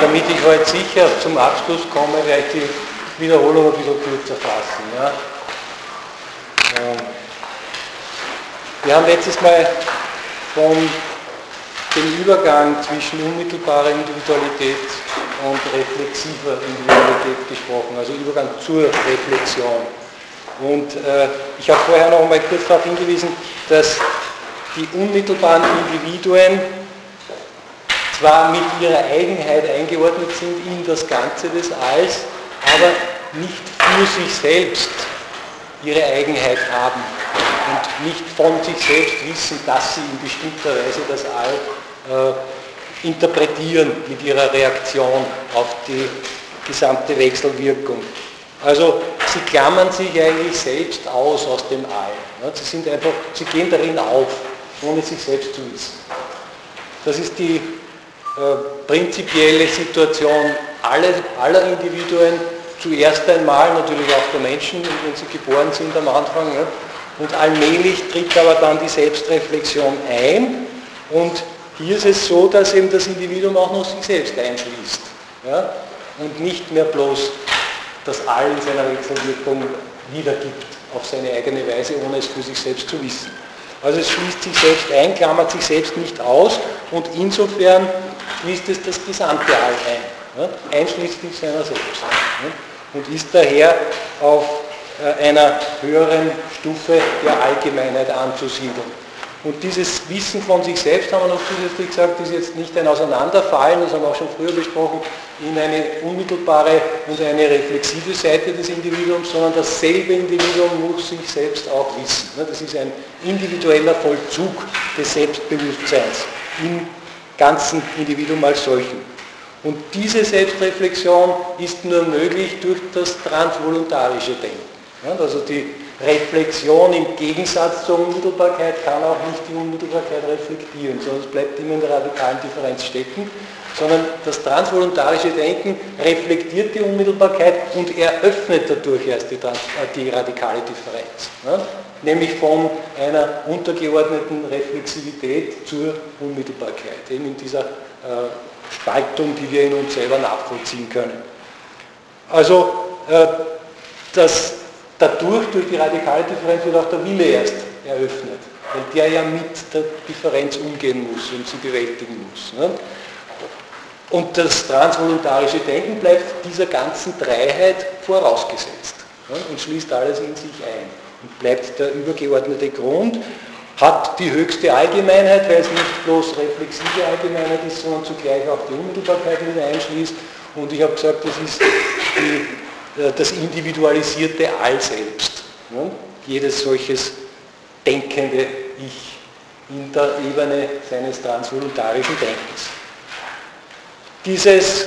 damit ich heute sicher zum Abschluss komme, werde ich die Wiederholung ein bisschen kürzer fassen. Ja. Ähm, wir haben letztes Mal von dem Übergang zwischen unmittelbarer Individualität und reflexiver Individualität gesprochen, also Übergang zur Reflexion. Und äh, ich habe vorher noch einmal kurz darauf hingewiesen, dass die unmittelbaren Individuen zwar mit ihrer Eigenheit eingeordnet sind in das Ganze des Alls, aber nicht für sich selbst ihre Eigenheit haben und nicht von sich selbst wissen, dass sie in bestimmter Weise das All äh, interpretieren mit ihrer Reaktion auf die gesamte Wechselwirkung. Also sie klammern sich eigentlich selbst aus aus dem All. Sie, sind einfach, sie gehen darin auf, ohne sich selbst zu wissen. Das ist die prinzipielle Situation aller, aller Individuen, zuerst einmal natürlich auch der Menschen, wenn sie geboren sind am Anfang. Ja. Und allmählich tritt aber dann die Selbstreflexion ein und hier ist es so, dass eben das Individuum auch noch sich selbst einschließt ja, und nicht mehr bloß das All in seiner Wechselwirkung wiedergibt auf seine eigene Weise, ohne es für sich selbst zu wissen. Also es schließt sich selbst ein, klammert sich selbst nicht aus und insofern schließt es das gesamte All ein, ja, einschließlich seiner selbst. Ja, und ist daher auf äh, einer höheren Stufe der Allgemeinheit anzusiedeln. Und dieses Wissen von sich selbst, haben wir noch zusätzlich gesagt, ist jetzt nicht ein Auseinanderfallen, das haben wir auch schon früher besprochen, in eine unmittelbare und eine reflexive Seite des Individuums, sondern dasselbe Individuum muss sich selbst auch wissen. Das ist ein individueller Vollzug des Selbstbewusstseins im ganzen Individuum als solchen. Und diese Selbstreflexion ist nur möglich durch das transvoluntarische Denken. Also die Reflexion im Gegensatz zur Unmittelbarkeit kann auch nicht die Unmittelbarkeit reflektieren, sondern es bleibt immer in der radikalen Differenz stecken, sondern das transvoluntarische Denken reflektiert die Unmittelbarkeit und eröffnet dadurch erst die, äh, die radikale Differenz. Nämlich von einer untergeordneten Reflexivität zur Unmittelbarkeit, eben in dieser äh, Spaltung, die wir in uns selber nachvollziehen können. Also äh, das, dadurch, durch die radikale Differenz, wird auch der Wille erst eröffnet, weil der ja mit der Differenz umgehen muss und sie bewältigen muss. Ne? Und das transvoluntarische Denken bleibt dieser ganzen Dreiheit vorausgesetzt ne? und schließt alles in sich ein bleibt der übergeordnete Grund, hat die höchste Allgemeinheit, weil es nicht bloß reflexive Allgemeinheit ist, sondern zugleich auch die Unmittelbarkeit mit einschließt. Und ich habe gesagt, das ist die, äh, das individualisierte All selbst. Ne? Jedes solches denkende Ich in der Ebene seines transvoluntarischen Denkens. Dieses,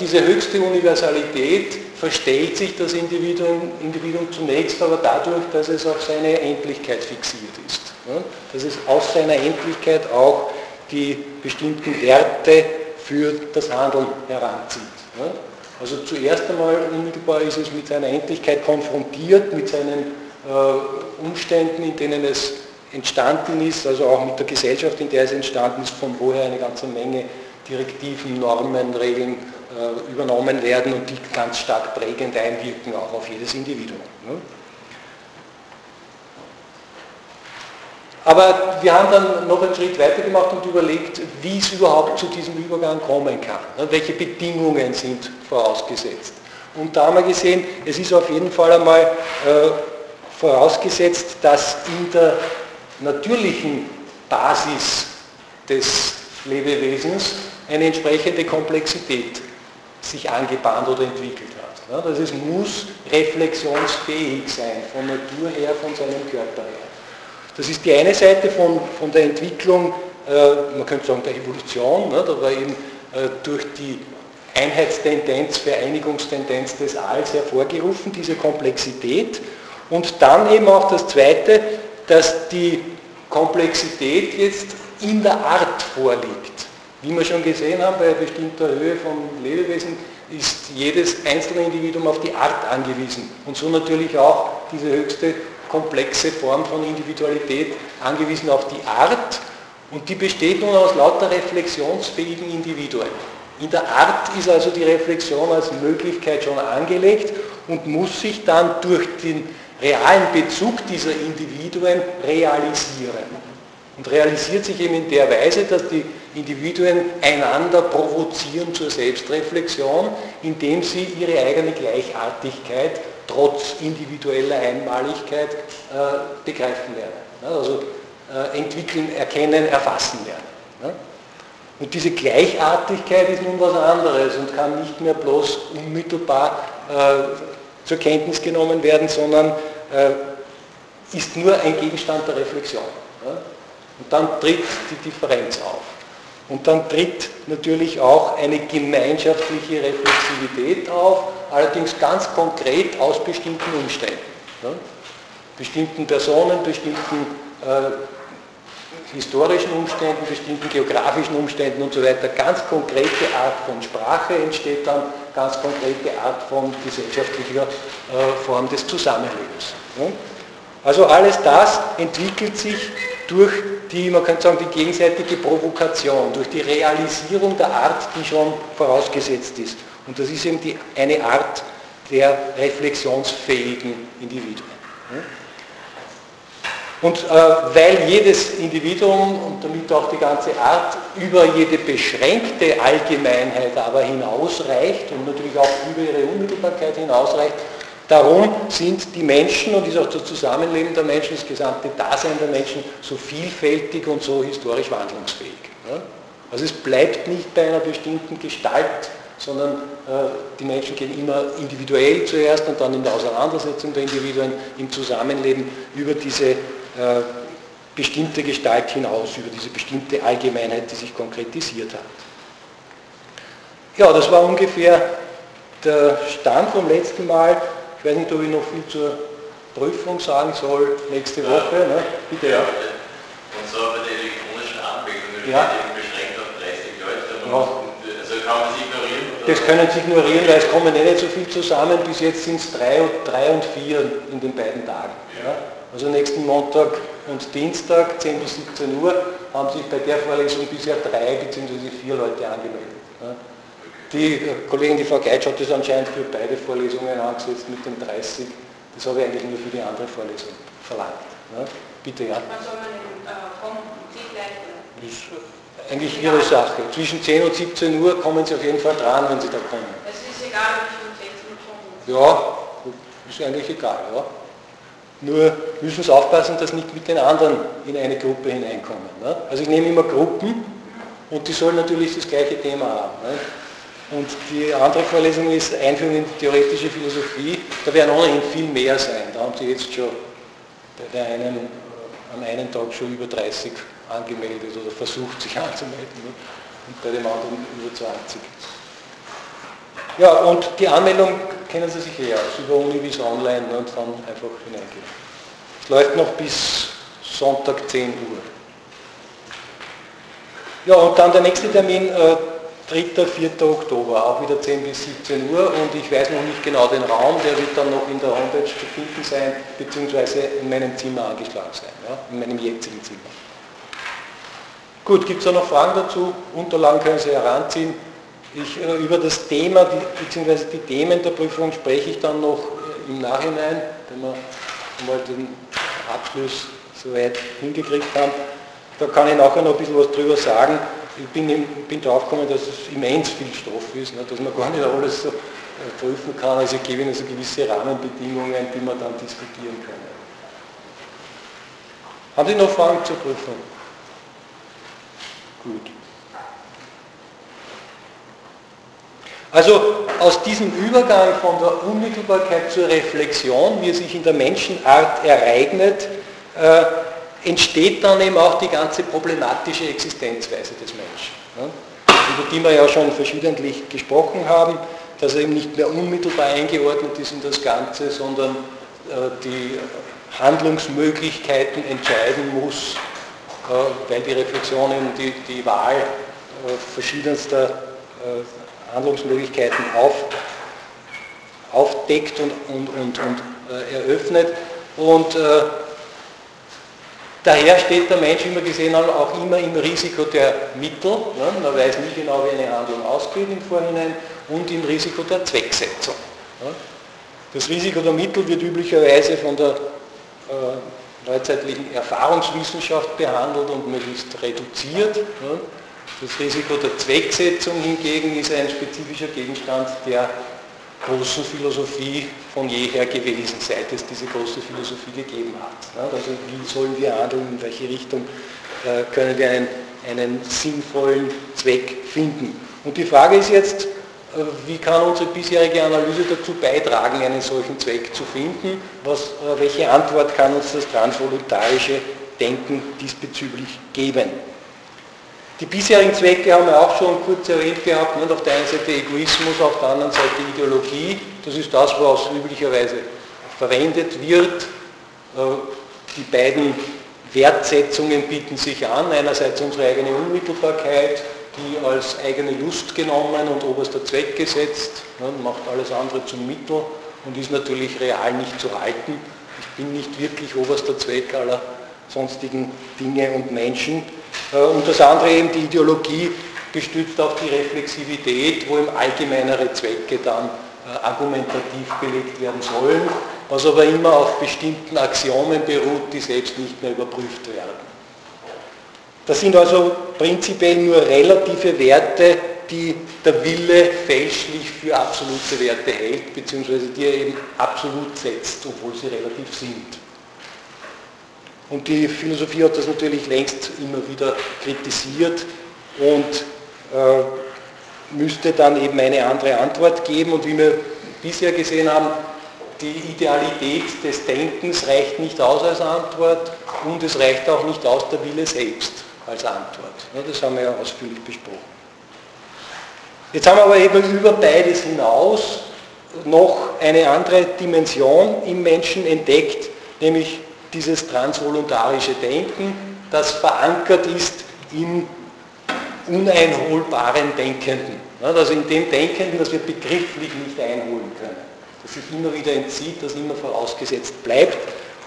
diese höchste Universalität verstellt sich das Individuum, Individuum zunächst aber dadurch, dass es auf seine Endlichkeit fixiert ist. Dass es aus seiner Endlichkeit auch die bestimmten Werte für das Handeln heranzieht. Also zuerst einmal unmittelbar ist es mit seiner Endlichkeit konfrontiert, mit seinen äh, Umständen, in denen es entstanden ist, also auch mit der Gesellschaft, in der es entstanden ist, von woher eine ganze Menge Direktiven, Normen, Regeln äh, übernommen werden und die ganz stark prägend einwirken auch auf jedes Individuum. Ne? Aber wir haben dann noch einen Schritt weiter gemacht und überlegt, wie es überhaupt zu diesem Übergang kommen kann. Ne? Welche Bedingungen sind vorausgesetzt. Und da haben wir gesehen, es ist auf jeden Fall einmal äh, vorausgesetzt, dass in der natürlichen Basis des Lebewesens eine entsprechende Komplexität sich angebahnt oder entwickelt hat. Das ist, muss reflexionsfähig sein, von Natur her, von seinem Körper her. Das ist die eine Seite von, von der Entwicklung, äh, man könnte sagen der Evolution, ne, da war eben äh, durch die Einheitstendenz, Vereinigungstendenz des Alls hervorgerufen, diese Komplexität. Und dann eben auch das Zweite, dass die Komplexität jetzt in der Art vorliegt. Wie wir schon gesehen haben, bei bestimmter Höhe von Lebewesen ist jedes einzelne Individuum auf die Art angewiesen und so natürlich auch diese höchste komplexe Form von Individualität angewiesen auf die Art und die besteht nun aus lauter reflexionsfähigen Individuen. In der Art ist also die Reflexion als Möglichkeit schon angelegt und muss sich dann durch den realen Bezug dieser Individuen realisieren. Und realisiert sich eben in der Weise, dass die Individuen einander provozieren zur Selbstreflexion, indem sie ihre eigene Gleichartigkeit trotz individueller Einmaligkeit äh, begreifen lernen. Also äh, entwickeln, erkennen, erfassen lernen. Und diese Gleichartigkeit ist nun was anderes und kann nicht mehr bloß unmittelbar äh, zur Kenntnis genommen werden, sondern äh, ist nur ein Gegenstand der Reflexion. Ja? Und dann tritt die Differenz auf. Und dann tritt natürlich auch eine gemeinschaftliche Reflexivität auf, allerdings ganz konkret aus bestimmten Umständen. Ja? Bestimmten Personen, bestimmten äh, historischen Umständen, bestimmten geografischen Umständen und so weiter. Ganz konkrete Art von Sprache entsteht dann, ganz konkrete Art von gesellschaftlicher äh, Form des Zusammenlebens. Ja? Also alles das entwickelt sich durch die, man könnte sagen, die gegenseitige Provokation, durch die Realisierung der Art, die schon vorausgesetzt ist. Und das ist eben die, eine Art der reflexionsfähigen Individuen. Und äh, weil jedes Individuum und damit auch die ganze Art über jede beschränkte Allgemeinheit aber hinausreicht und natürlich auch über ihre Unmittelbarkeit hinausreicht, Darum sind die Menschen und ist auch das Zusammenleben der Menschen, das gesamte Dasein der Menschen so vielfältig und so historisch wandlungsfähig. Also es bleibt nicht bei einer bestimmten Gestalt, sondern äh, die Menschen gehen immer individuell zuerst und dann in der Auseinandersetzung der Individuen im Zusammenleben über diese äh, bestimmte Gestalt hinaus, über diese bestimmte Allgemeinheit, die sich konkretisiert hat. Ja, das war ungefähr der Stand vom letzten Mal. Ich weiß nicht, ob ich noch viel zur Prüfung sagen soll nächste Woche. Ne? Bitte, ja. Und so bei der elektronischen Anmeldung, ja. beschränkt auf 30 Leute. Ja. Also kann man es ignorieren? Das können Sie ignorieren, weil es kommen eh nicht so viel zusammen. Bis jetzt sind es drei und, drei und vier in den beiden Tagen. Ja. Also nächsten Montag und Dienstag, 10 bis 17 Uhr, haben sich bei der Vorlesung bisher drei bzw. vier Leute angemeldet. Die Kollegin, die Frau Geitsch, hat das anscheinend für beide Vorlesungen angesetzt mit den 30. Das habe ich eigentlich nur für die andere Vorlesung verlangt. Ja? Bitte, ja. Man soll man äh, kommen. Das ist eigentlich Ihre Sache. Zwischen 10 und 17 Uhr kommen Sie auf jeden Fall dran, wenn Sie da kommen. Es ist egal, ob ich um 16 Uhr komme. Ja, ist eigentlich egal. Ja. Nur müssen Sie aufpassen, dass nicht mit den anderen in eine Gruppe hineinkommen. Ne? Also ich nehme immer Gruppen und die sollen natürlich das gleiche Thema haben. Ne? Und die andere Vorlesung ist Einführung in die theoretische Philosophie. Da werden ohnehin viel mehr sein. Da haben Sie jetzt schon bei der einen, am einen Tag schon über 30 angemeldet oder versucht sich anzumelden. Ne? Und bei dem anderen über 20. Ja, und die Anmeldung kennen Sie sich aus, über Univis Online ne? und dann einfach hineingehen. Es läuft noch bis Sonntag 10 Uhr. Ja, und dann der nächste Termin, äh, 3. 4. Oktober, auch wieder 10 bis 17 Uhr und ich weiß noch nicht genau den Raum, der wird dann noch in der Homepage zu finden sein, beziehungsweise in meinem Zimmer angeschlagen sein, ja, in meinem jetzigen Zimmer. Gut, gibt es da noch Fragen dazu? Unterlagen können Sie heranziehen. Ich, äh, über das Thema, die, beziehungsweise die Themen der Prüfung spreche ich dann noch äh, im Nachhinein, wenn wir mal den Abschluss soweit hingekriegt haben. Da kann ich nachher noch ein bisschen was drüber sagen ich bin, bin darauf gekommen, dass es immens viel Stoff ist, ne, dass man gar nicht alles so äh, prüfen kann. Also ich gebe Ihnen so gewisse Rahmenbedingungen, die man dann diskutieren können. Haben Sie noch Fragen zur Prüfung? Gut. Also aus diesem Übergang von der Unmittelbarkeit zur Reflexion, wie er sich in der Menschenart ereignet, äh, entsteht dann eben auch die ganze problematische Existenzweise des über die wir ja schon verschiedentlich gesprochen haben, dass er eben nicht mehr unmittelbar eingeordnet ist in das Ganze, sondern äh, die Handlungsmöglichkeiten entscheiden muss, äh, weil die Reflexion eben die, die Wahl äh, verschiedenster Handlungsmöglichkeiten auf, aufdeckt und, und, und, und eröffnet. Und daher steht der Mensch immer gesehen auch immer im Risiko der Mittel, ne? man weiß nie genau, wie eine Handlung ausgeht im Vorhinein, und im Risiko der Zwecksetzung. Ne? Das Risiko der Mittel wird üblicherweise von der äh, neuzeitlichen Erfahrungswissenschaft behandelt und möglichst reduziert. Ne? Das Risiko der Zwecksetzung hingegen ist ein spezifischer Gegenstand der großen Philosophie von jeher gewesen, seit es diese große Philosophie gegeben hat. Also wie sollen wir handeln, in welche Richtung äh, können wir einen, einen sinnvollen Zweck finden. Und die Frage ist jetzt, äh, wie kann unsere bisherige Analyse dazu beitragen, einen solchen Zweck zu finden? Was, äh, welche Antwort kann uns das transvoluntarische Denken diesbezüglich geben? Die bisherigen Zwecke haben wir auch schon kurz erwähnt gehabt. Nicht? Auf der einen Seite Egoismus, auf der anderen Seite Ideologie. Das ist das, was üblicherweise verwendet wird. Äh, die beiden Wertsetzungen bieten sich an. Einerseits unsere eigene Unmittelbarkeit, die als eigene Lust genommen und oberster Zweck gesetzt, macht alles andere zum Mittel und ist natürlich real nicht zu halten. Ich bin nicht wirklich oberster Zweck aller sonstigen Dinge und Menschen. Äh, und das andere eben die Ideologie gestützt auf die Reflexivität, wo eben allgemeinere Zwecke dann äh, argumentativ belegt werden sollen, was aber immer auf bestimmten Axiomen beruht, die selbst nicht mehr überprüft werden. Das sind also prinzipiell nur relative Werte, die der Wille fälschlich für absolute Werte hält, beziehungsweise die er eben absolut setzt, obwohl sie relativ sind. Und die Philosophie hat das natürlich längst immer wieder kritisiert und äh, müsste dann eben eine andere Antwort geben. Und wie wir bisher gesehen haben, die Idealität des Denkens reicht nicht aus als Antwort und es reicht auch nicht aus der Wille selbst als Antwort. Das haben wir ja ausführlich besprochen. Jetzt haben wir aber eben über beides hinaus noch eine andere Dimension im Menschen entdeckt, nämlich dieses transvoluntarische Denken, das verankert ist im uneinholbaren Denkenden. Also in dem Denkenden, das wir begrifflich nicht einholen können. Das sich immer wieder entzieht, das immer vorausgesetzt bleibt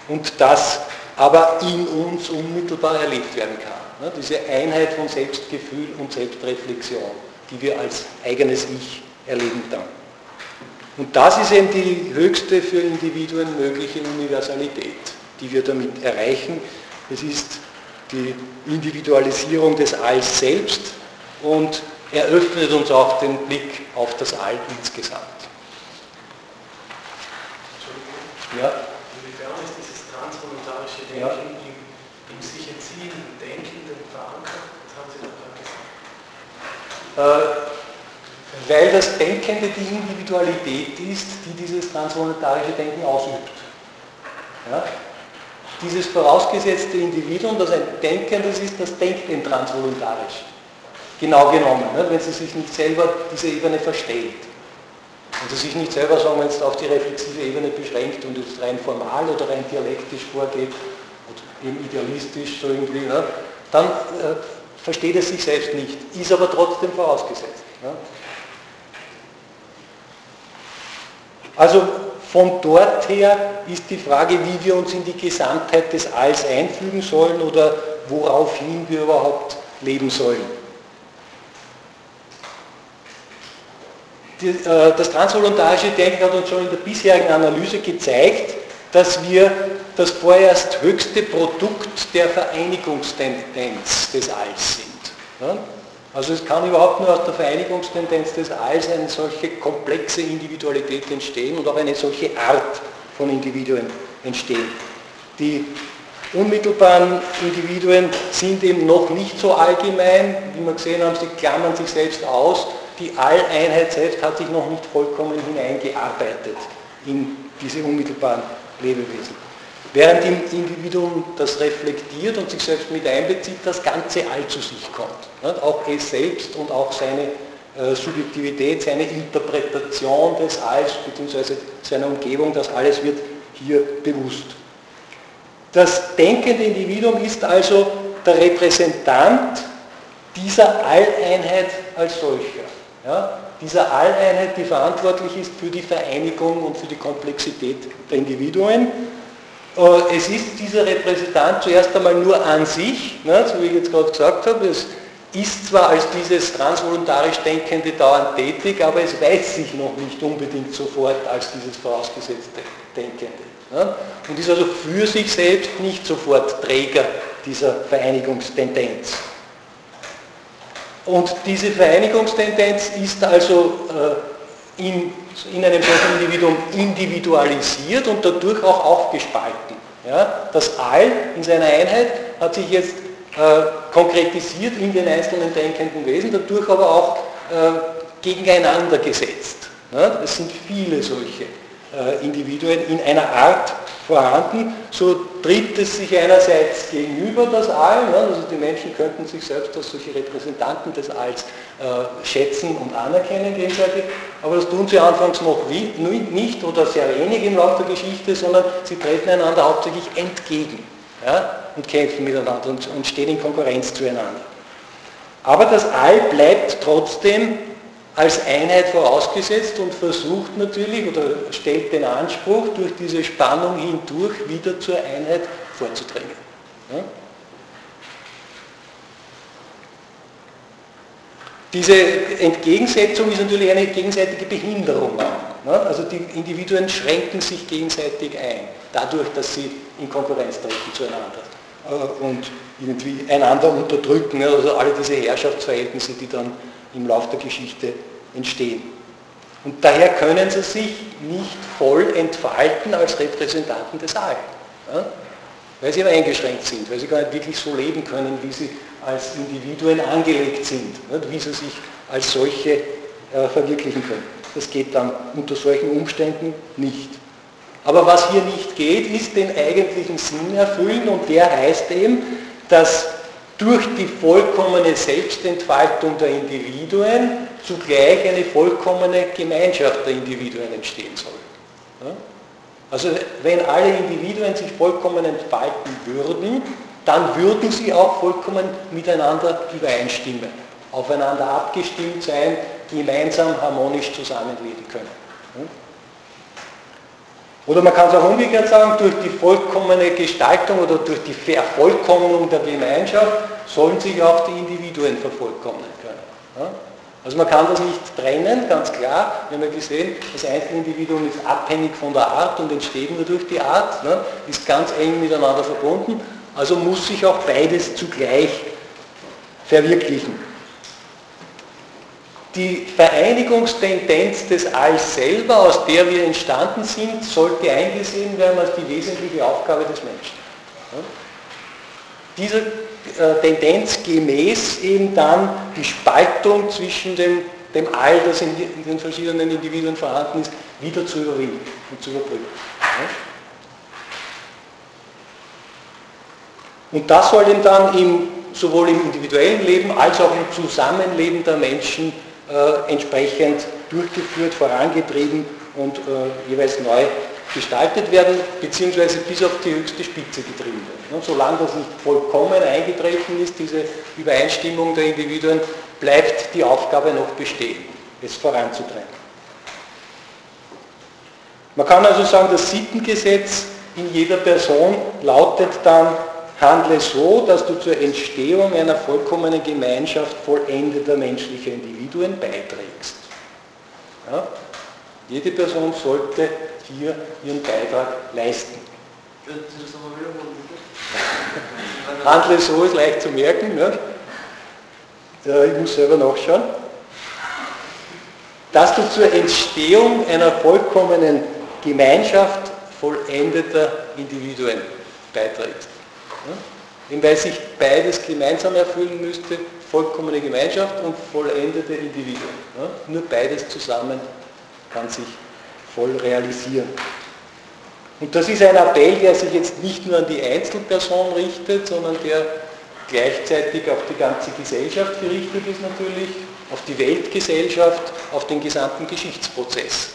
und das aber in uns unmittelbar erlebt werden kann. Diese Einheit von Selbstgefühl und Selbstreflexion, die wir als eigenes Ich erleben dann. Und das ist eben die höchste für Individuen mögliche Universalität die wir damit erreichen. Es ist die Individualisierung des Alls selbst und eröffnet uns auch den Blick auf das All insgesamt. Ja? Inwiefern ist dieses transvoluntarische Denken ja. im, im sich entziehenden Denkenden verankert? Das haben Sie da gesagt. Äh, weil das Denkende die Individualität ist, die dieses transvoluntarische Denken ausübt. Ja? Dieses vorausgesetzte Individuum, das ein Denkendes ist, das denkt eben transvoluntarisch. Genau genommen, ne? wenn sie sich nicht selber diese Ebene verstellt. Und sie sich nicht selber, sagen wir jetzt, auf die reflexive Ebene beschränkt und jetzt rein formal oder rein dialektisch vorgeht oder eben idealistisch so irgendwie, ne? dann äh, versteht es sich selbst nicht, ist aber trotzdem vorausgesetzt. Ne? Also von dort her ist die Frage, wie wir uns in die Gesamtheit des Alls einfügen sollen oder woraufhin wir überhaupt leben sollen. Äh, das transvoluntarische Denken hat uns schon in der bisherigen Analyse gezeigt, dass wir das vorerst höchste Produkt der Vereinigungstendenz des Alls sind. Also es kann überhaupt nur aus der Vereinigungstendenz des Alls eine solche komplexe Individualität entstehen und auch eine solche Art von Individuen entstehen. Die unmittelbaren Individuen sind eben noch nicht so allgemein, wie wir gesehen haben, sie klammern sich selbst aus. Die Alleinheit selbst hat sich noch nicht vollkommen hineingearbeitet in diese unmittelbaren Lebewesen. Während im Individuum das reflektiert und sich selbst mit einbezieht, das ganze All zu sich kommt. Auch es selbst und auch seine äh, Subjektivität, seine Interpretation des Alls bzw. seiner Umgebung, das alles wird hier bewusst. Das denkende Individuum ist also der Repräsentant dieser Alleinheit als solcher. Ja? Dieser Alleinheit, die verantwortlich ist für die Vereinigung und für die Komplexität der Individuen Äh, es ist dieser Repräsentant zuerst einmal nur an sich, ne, so wie ich jetzt gerade gesagt habe, es ist zwar als dieses transvoluntarisch Denkende dauernd tätig, aber es weiß sich noch nicht unbedingt sofort als dieses vorausgesetzte Denkende. Ne, und ist also für sich selbst nicht sofort Träger dieser Vereinigungstendenz. Und diese Vereinigungstendenz ist also äh, in, in, einem solchen Individuum individualisiert und dadurch auch aufgespalten. Das All in seiner Einheit hat sich jetzt konkretisiert in den einzelnen denkenden Wesen, dadurch aber auch äh, gegeneinander gesetzt. Ja? Es sind viele solche äh, Individuen in einer Art vorhanden, so tritt es sich einerseits gegenüber das All, ne, also die Menschen könnten sich selbst als solche Repräsentanten des Alls äh, schätzen und anerkennen gegenseitig, aber das tun sie anfangs noch nicht oder sehr wenig im Laufe der Geschichte, sondern sie treten einander hauptsächlich entgegen ja, und kämpfen miteinander und, und stehen in Konkurrenz zueinander. Aber das All bleibt trotzdem als Einheit vorausgesetzt und versucht natürlich oder stellt den Anspruch, durch diese Spannung hindurch wieder zur Einheit vorzudringen. Ja? Diese Entgegensetzung ist natürlich eine gegenseitige Behinderung. Ne? Also die Individuen schränken sich gegenseitig ein, dadurch, dass sie in Konkurrenz treten zueinander äh, und irgendwie einander unterdrücken. Also alle diese Herrschaftsverhältnisse, die dann im Laufe der Geschichte entstehen. Und daher können sie sich nicht voll entfalten als Repräsentanten des All. Ja? Weil sie aber eingeschränkt sind, weil sie gar nicht wirklich so leben können, wie sie als Individuen angelegt sind, wie sie sich als solche äh, verwirklichen können. Das geht dann unter solchen Umständen nicht. Aber was hier nicht geht, ist den eigentlichen Sinn erfüllen und der heißt eben, dass durch die vollkommene Selbstentfaltung der Individuen zugleich eine vollkommene Gemeinschaft der Individuen entstehen soll. Also wenn alle Individuen sich vollkommen entfalten würden, dann würden sie auch vollkommen miteinander übereinstimmen, aufeinander abgestimmt sein, gemeinsam harmonisch zusammenleben können. Oder man kann es auch umgekehrt sagen, durch die vollkommene Gestaltung oder durch die Vervollkommnung der Gemeinschaft sollen sich auch die Individuen vervollkommnen können. Also man kann das nicht trennen, ganz klar. Wir haben ja gesehen, das Einzelindividuum ist abhängig von der Art und entsteht nur durch die Art, ne, ist ganz eng miteinander verbunden. Also muss sich auch beides zugleich verwirklichen die Vereinigungstendenz des Alls selber, aus der wir entstanden sind, sollte eingesehen werden als die wesentliche Aufgabe des Menschen. Dieser äh, Tendenz gemäß eben dann die Spaltung zwischen dem, dem All, das in, den verschiedenen Individuen vorhanden ist, wieder zu überwinden und zu überbrücken. Und das soll eben dann im, sowohl im individuellen Leben als auch im Zusammenleben der Menschen äh, entsprechend durchgeführt, vorangetrieben und äh, jeweils neu gestaltet werden, beziehungsweise bis auf die höchste Spitze getrieben werden. Und solange das nicht vollkommen eingetreten ist, diese Übereinstimmung der Individuen, bleibt die Aufgabe noch bestehen, es voranzutreiben. Man kann also sagen, das Sittengesetz in jeder Person lautet dann, Handle so, dass du zur Entstehung einer vollkommenen Gemeinschaft vollendeter menschlicher Individuen beiträgst. Ja? Jede Person sollte hier ihren Beitrag leisten. Handle so ist leicht zu merken. Ne? Ja, ich muss selber nachschauen. Dass du zur Entstehung einer vollkommenen Gemeinschaft vollendeter Individuen beiträgst. Ja? Weil sich beides gemeinsam erfüllen müsste, vollkommene Gemeinschaft und vollendete Individuen. Nur beides zusammen kann sich voll realisieren. Und das ist ein Appell, der sich jetzt nicht nur an die Einzelperson richtet, sondern der gleichzeitig auf die ganze Gesellschaft gerichtet ist natürlich, auf die Weltgesellschaft, auf den gesamten Geschichtsprozess.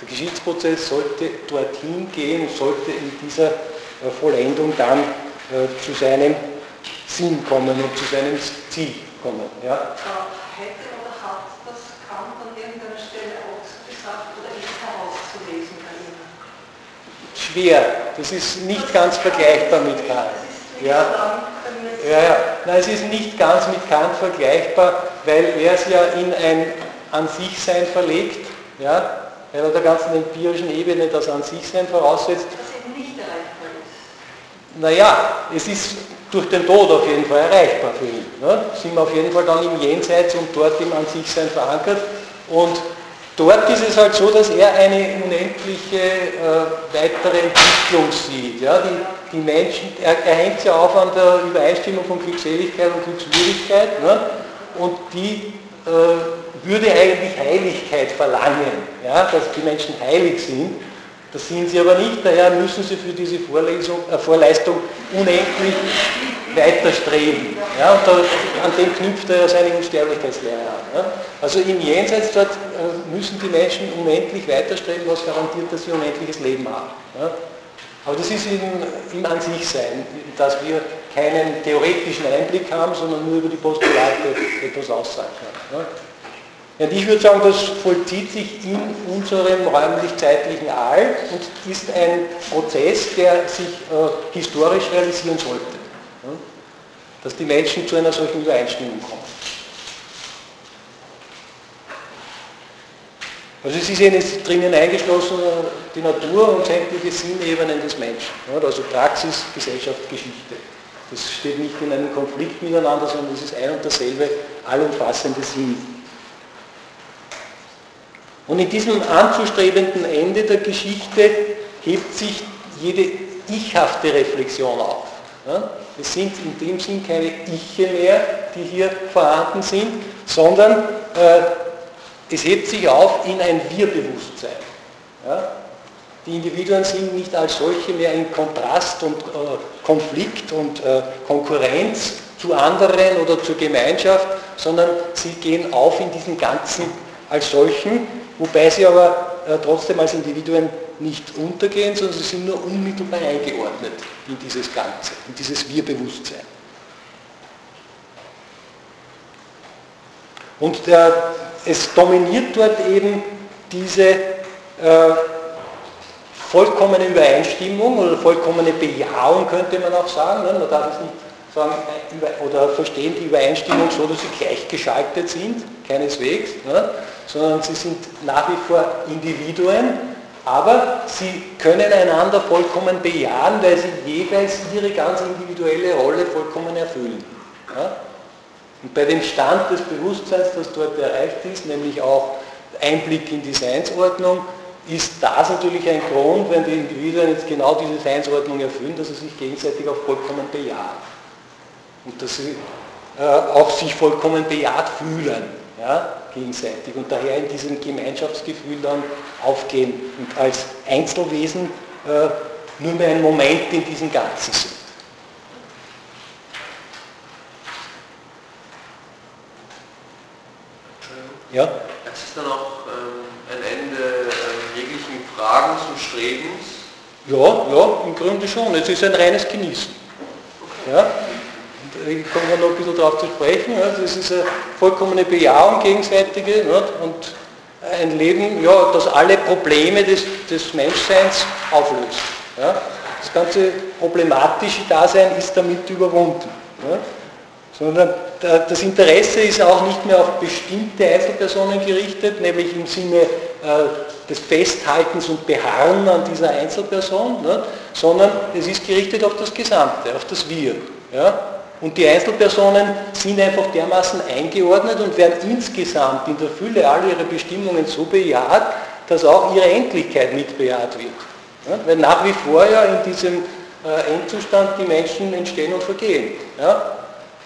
Der Geschichtsprozess sollte dorthin gehen, sollte in dieser äh, Vollendung dann zu seinem Sinn kommen und zu seinem Ziel kommen. Ja? Hätte oder hat das Kant an irgendeiner Stelle auch gesagt oder ist herauszulesen bei Ihnen? schwer. Das ist nicht ganz vergleichbar mit Kant. Ja. Ja, ja. Nein, es ist nicht ganz mit Kant vergleichbar, weil er es ja in ein An sich Sein verlegt, ja, weil er der ganzen empirischen Ebene das An sich Sein voraussetzt. Das eben nicht erreichbar ist. Naja, es ist durch den Tod auf jeden Fall erreichbar für ihn. Ne? Sind wir auf jeden Fall dann im Jenseits und dort im An sich Sein verankert. Und dort ist es halt so, dass er eine unendliche äh, weitere Entwicklung sieht. Ja? Die, die Menschen, er, er hängt ja auf an der Übereinstimmung von Glückseligkeit und Glückswürdigkeit ne? und die äh, würde eigentlich Heiligkeit verlangen, ja? dass die Menschen heilig sind. Das sind sie aber nicht, daher müssen sie für diese Vorlesung, äh, Vorleistung unendlich weiter streben. Ja, und da, an dem knüpft er ja seine Unsterblichkeitslehre an. Ja. Also im Jenseits dort äh, müssen die Menschen unendlich weiterstreben, was garantiert, dass sie unendliches Leben haben. Ja. Aber das ist im, im An sich Sein, dass wir keinen theoretischen Einblick haben, sondern nur über die Postulate etwas aussagen können. Und ich würde sagen, das vollzieht sich in unserem räumlich-zeitlichen All und ist ein Prozess, der sich äh, historisch realisieren sollte. Ja? Dass die Menschen zu einer solchen Übereinstimmung kommen. Also es ist ihnen drinnen eingeschlossen, die Natur und sämtliche Sinnebenen des Menschen. Ja? Also Praxis, Gesellschaft, Geschichte. Das steht nicht in einem Konflikt miteinander, sondern es ist ein und dasselbe allumfassende Sinn. Und in diesem anzustrebenden Ende der Geschichte hebt sich jede ichhafte Reflexion auf. Es sind in dem Sinn keine Iche mehr, die hier vorhanden sind, sondern äh, es hebt sich auf in ein Wir-Bewusstsein. Die Individuen sind nicht als solche mehr in Kontrast und äh, Konflikt und äh, Konkurrenz zu anderen oder zur Gemeinschaft, sondern sie gehen auf in diesen Ganzen als solchen wobei sie aber äh, trotzdem als Individuen nicht untergehen, sondern sie sind nur unmittelbar eingeordnet in dieses Ganze, in dieses Wir-Bewusstsein. Und der, es dominiert dort eben diese äh, vollkommene Übereinstimmung oder vollkommene Bejahung, könnte man auch sagen. Ne? Man darf es nicht sagen äh, oder verstehen die Übereinstimmung so, dass sie gleichgeschaltet sind, keineswegs. Ne? sondern sie sind nach wie vor Individuen, aber sie können einander vollkommen bejahen, weil sie jeweils ihre ganz individuelle Rolle vollkommen erfüllen. Ja? Und bei dem Stand des Bewusstseins, das dort erreicht ist, nämlich auch Einblick in die Seinsordnung, ist das natürlich ein Grund, wenn die Individuen jetzt genau diese Seinsordnung erfüllen, dass sie sich gegenseitig auch vollkommen bejahen. Und dass sie äh, auch sich vollkommen bejaht fühlen. Ja? gegenseitig und daher in diesem Gemeinschaftsgefühl dann aufgehen und als Einzelwesen äh, nur mehr ein Moment in diesem Ganzen sind. Ja? Es ist dann auch ähm, ein Ende ähm, jeglichen Fragens und Strebens? Ja, ja, im Grunde schon. Es ist ein reines Genießen. Ja? Ich komme noch ein bisschen darauf zu sprechen, das ist eine vollkommene Bejahung gegenseitige und ein Leben, ja, das alle Probleme des, des Menschseins auflöst. Das ganze problematische Dasein ist damit überwunden. Sondern das Interesse ist auch nicht mehr auf bestimmte Einzelpersonen gerichtet, nämlich im Sinne äh, des Festhaltens und Beharren an dieser Einzelperson, sondern es ist gerichtet auf das Gesamte, auf das Wir. Und die Einzelpersonen sind einfach dermaßen eingeordnet und werden insgesamt in der Fülle all ihrer Bestimmungen so bejaht, dass auch ihre Endlichkeit mit bejaht wird. Ja, weil nach wie vor ja in diesem äh, Endzustand die Menschen entstehen und vergehen. Ja?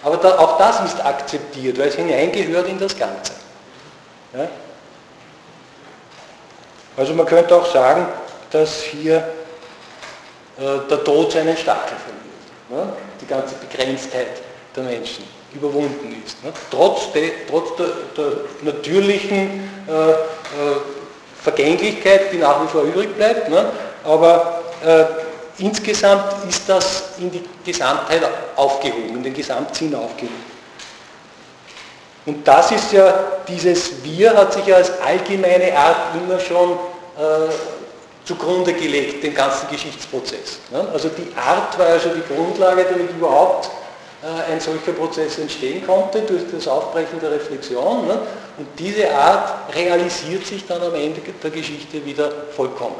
Aber da, auch das ist akzeptiert, weil es hineingehört in das Ganze. Ja? Also man könnte auch sagen, dass hier äh, der Tod seinen Stachel verliert die ganze Begrenztheit der Menschen überwunden ist. Ne? Trotz, de, trotz der, der, natürlichen äh, äh, Vergänglichkeit, die nach wie vor übrig bleibt, ne? aber äh, insgesamt ist das in die Gesamtheit aufgehoben, in den Gesamtsinn aufgehoben. Und das ist ja, dieses Wir hat sich ja als allgemeine Art immer schon äh, zugrunde gelegt, den ganzen Geschichtsprozess. Also die Art war also die Grundlage, damit überhaupt äh, ein solcher Prozess entstehen konnte durch das Aufbrechen der Reflexion. Und diese Art realisiert sich dann am Ende der Geschichte wieder vollkommen,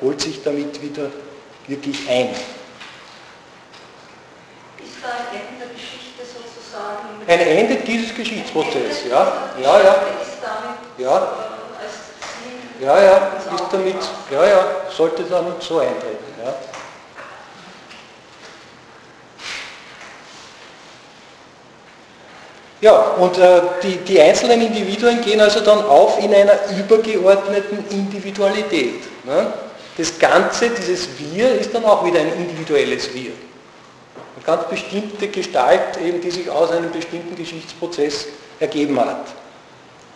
holt sich damit wieder wirklich ein. Ist da ein Ende der Geschichte sozusagen? Ein Ende dieses Geschichtsprozesses, ja. Ja, ja. Ja. Ja, ja, ist damit, ja, ja, sollte dann so eintreten. Ja. Ja, und äh, die, die einzelnen Individuen gehen also dann auf in einer übergeordneten Individualität. Ne? Das Ganze, dieses Wir, ist dann auch wieder ein individuelles Wir. Eine ganz bestimmte Gestalt, eben, die sich aus einem bestimmten Geschichtsprozess ergeben hat.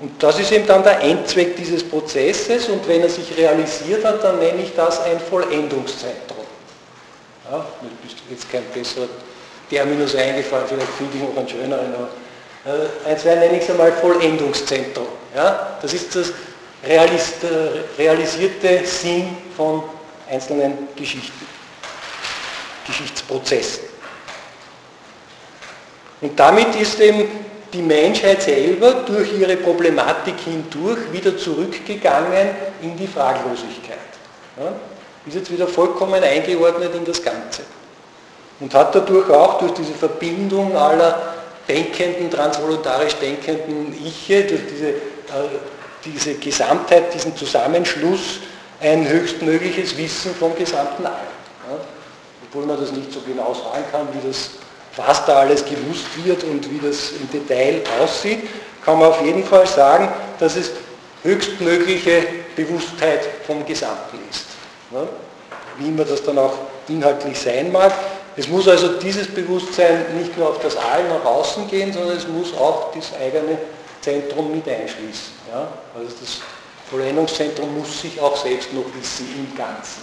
Und das ist eben dann der Endzweck dieses Prozesses und wenn er sich realisiert hat, dann nenne ich das ein Vollendungszentrum. Ja, mir ist jetzt kein besserer Terminus eingefallen, vielleicht finde ich noch einen schöneren, aber äh, ein, zwei nenne ich es einmal Vollendungszentrum. Ja, das ist das realist, realisierte Sinn von einzelnen Geschichten, Geschichtsprozessen. Und damit ist eben die Menschheit selber durch ihre Problematik hindurch wieder zurückgegangen in die Fraglosigkeit. Ja, ist jetzt wieder vollkommen eingeordnet in das Ganze. Und hat dadurch auch durch diese Verbindung aller denkenden, transvoluntarisch denkenden Iche, durch diese, äh, diese Gesamtheit, diesen Zusammenschluss ein höchstmögliches Wissen vom gesamten All. Ja, obwohl man das nicht so genau sagen kann, wie das was da alles gewusst wird und wie das im Detail aussieht, kann man auf jeden Fall sagen, dass es höchstmögliche Bewusstheit vom Gesamten ist. Wie immer das dann auch inhaltlich sein mag. Es muss also dieses Bewusstsein nicht nur auf das All nach außen gehen, sondern es muss auch das eigene Zentrum mit einschließen. Ja? Also das Vollendungszentrum muss sich auch selbst noch wissen im Ganzen.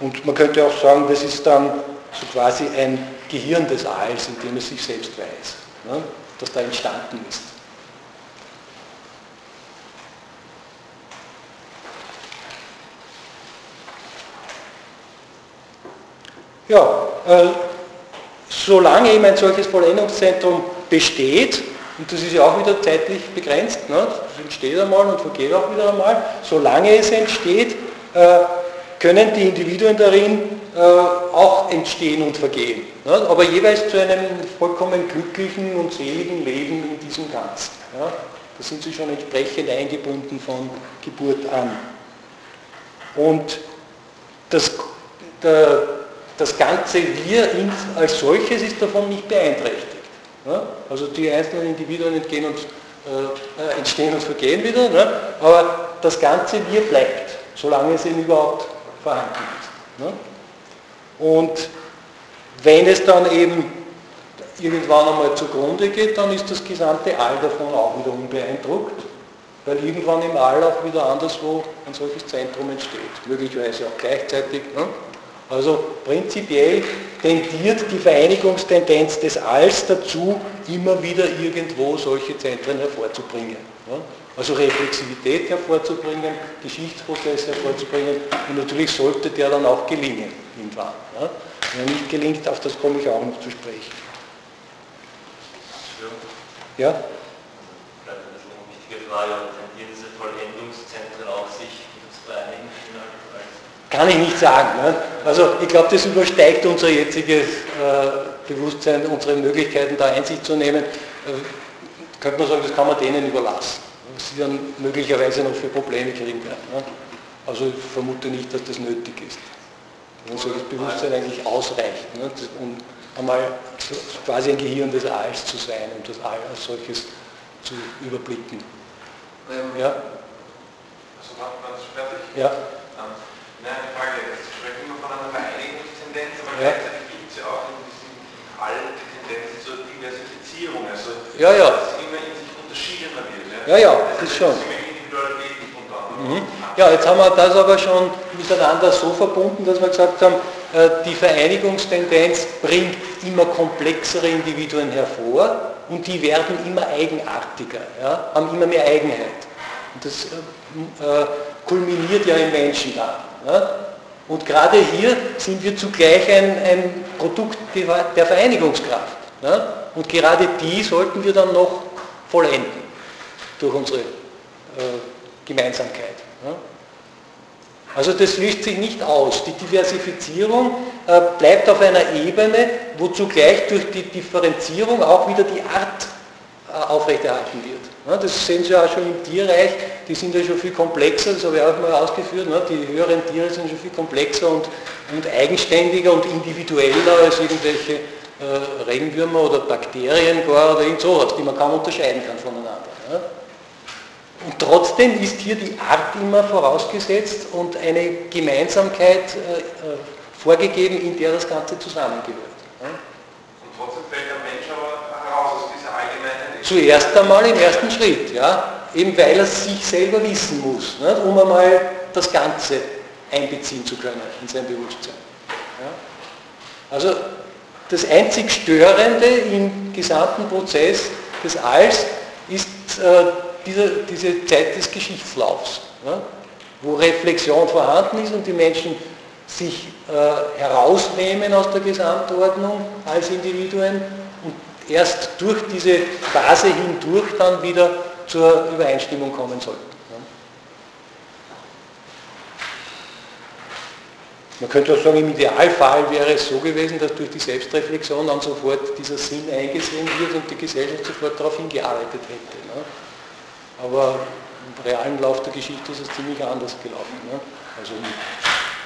Und man könnte auch sagen, das ist dann so quasi ein Gehirn des Alls, in dem es sich selbst weiß, ne, das da entstanden ist. Ja, äh, solange eben ein solches Vollendungszentrum besteht, und das ist ja auch wieder zeitlich begrenzt, ne, das entsteht einmal und vergeht auch wieder einmal, solange es entsteht, äh, können die Individuen darin auch entstehen und vergehen. Ne? Aber jeweils zu einem vollkommen glücklichen und seligen Leben in diesem Ganzen. Da sind sie schon entsprechend eingebunden von Geburt an. Und das, der, das ganze Wir als solches ist davon nicht beeinträchtigt. Also die einzelnen Individuen entgehen und, äh, äh, entstehen und vergehen wieder, ne? aber das ganze Wir bleibt, solange es eben überhaupt vorhanden ist. Ne? Und wenn es dann eben irgendwann einmal zugrunde geht, dann ist das gesamte All davon auch wieder unbeeindruckt, weil irgendwann im All auch wieder anderswo ein solches Zentrum entsteht, möglicherweise auch gleichzeitig. Ne? Also prinzipiell tendiert die Vereinigungstendenz des Alls dazu, immer wieder irgendwo solche Zentren hervorzubringen. Ne? Also Reflexivität hervorzubringen, Geschichtsprozesse hervorzubringen und natürlich sollte der dann auch gelingen irgendwann. Ja? Wenn er nicht gelingt, auf das komme ich auch noch zu sprechen. Ja? Eine wichtige Frage, tendieren diese Vollendungszentren sich Kann ich nicht sagen. Ne? Also ich glaube, das übersteigt unser jetziges äh, Bewusstsein, unsere Möglichkeiten da Einsicht zu nehmen. Äh, könnte man sagen, das kann man denen überlassen. Was sie dann möglicherweise noch für Probleme kriegen werden. Ne? Also ich vermute nicht, dass das nötig ist wo so das Bewusstsein eigentlich ausreicht, ne, um einmal quasi ein Gehirn des Alls zu sein und das All als solches zu überblicken. Ähm, ja? Also war, das fertig? Ja. Ähm, eine Frage, Sie sprechen immer von einer Vereinigungstendenz, aber ja. gleichzeitig gibt es ja auch in diesem All die Tendenz zur Diversifizierung, also ja, ja. dass immer in sich unterschiedener wird. Ja, ja, das, schon. Mhm. Ja, jetzt haben wir das aber schon miteinander so verbunden, dass wir gesagt haben, äh, die Vereinigungstendenz bringt immer komplexere Individuen hervor und die werden immer eigenartiger, ja, haben immer mehr Eigenheit. Und das äh, kulminiert ja im Menschen dann. Ja? Und gerade hier sind wir zugleich ein, ein Produkt der Vereinigungskraft. Ja? Und gerade die sollten wir dann noch vollenden durch unsere äh, Gemeinsamkeit. Ja? Also das löst sich nicht aus. Die Diversifizierung äh, bleibt auf einer Ebene, wo zugleich durch die Differenzierung auch wieder die Art äh, aufrechterhalten wird. Ja, das sehen Sie auch schon im Tierreich, die sind ja schon viel komplexer, das habe ich auch mal ausgeführt, ne? die höheren Tiere sind schon viel komplexer und, und eigenständiger und individueller als irgendwelche Regenwürmer oder Bakterien oder irgend sowas, die man kaum unterscheiden kann voneinander. Und trotzdem ist hier die Art immer vorausgesetzt und eine Gemeinsamkeit äh, äh vorgegeben, in der das Ganze zusammengehört. Ja? Und trotzdem fällt der Mensch aber heraus aus dieser Allgemeinheit. Zuerst einmal im ersten Schritt, ja, eben weil er sich selber wissen muss, nicht? um einmal das Ganze einbeziehen zu können in sein Bewusstsein. Ja? Also das einzig Störende im gesamten Prozess des Alls ist äh, diese, diese Zeit des Geschichtslaufs, ja, wo Reflexion vorhanden ist und die Menschen sich äh, herausnehmen aus der Gesamtordnung als Individuen und erst durch diese Phase hindurch dann wieder zur Übereinstimmung kommen sollten. Man könnte auch sagen, im Idealfall wäre es so gewesen, dass durch die Selbstreflexion dann sofort dieser Sinn eingesehen wird und die Gesellschaft sofort darauf hingearbeitet hätte. Ne? Aber im realen Lauf der Geschichte ist es ziemlich anders gelaufen. Ne? Also mit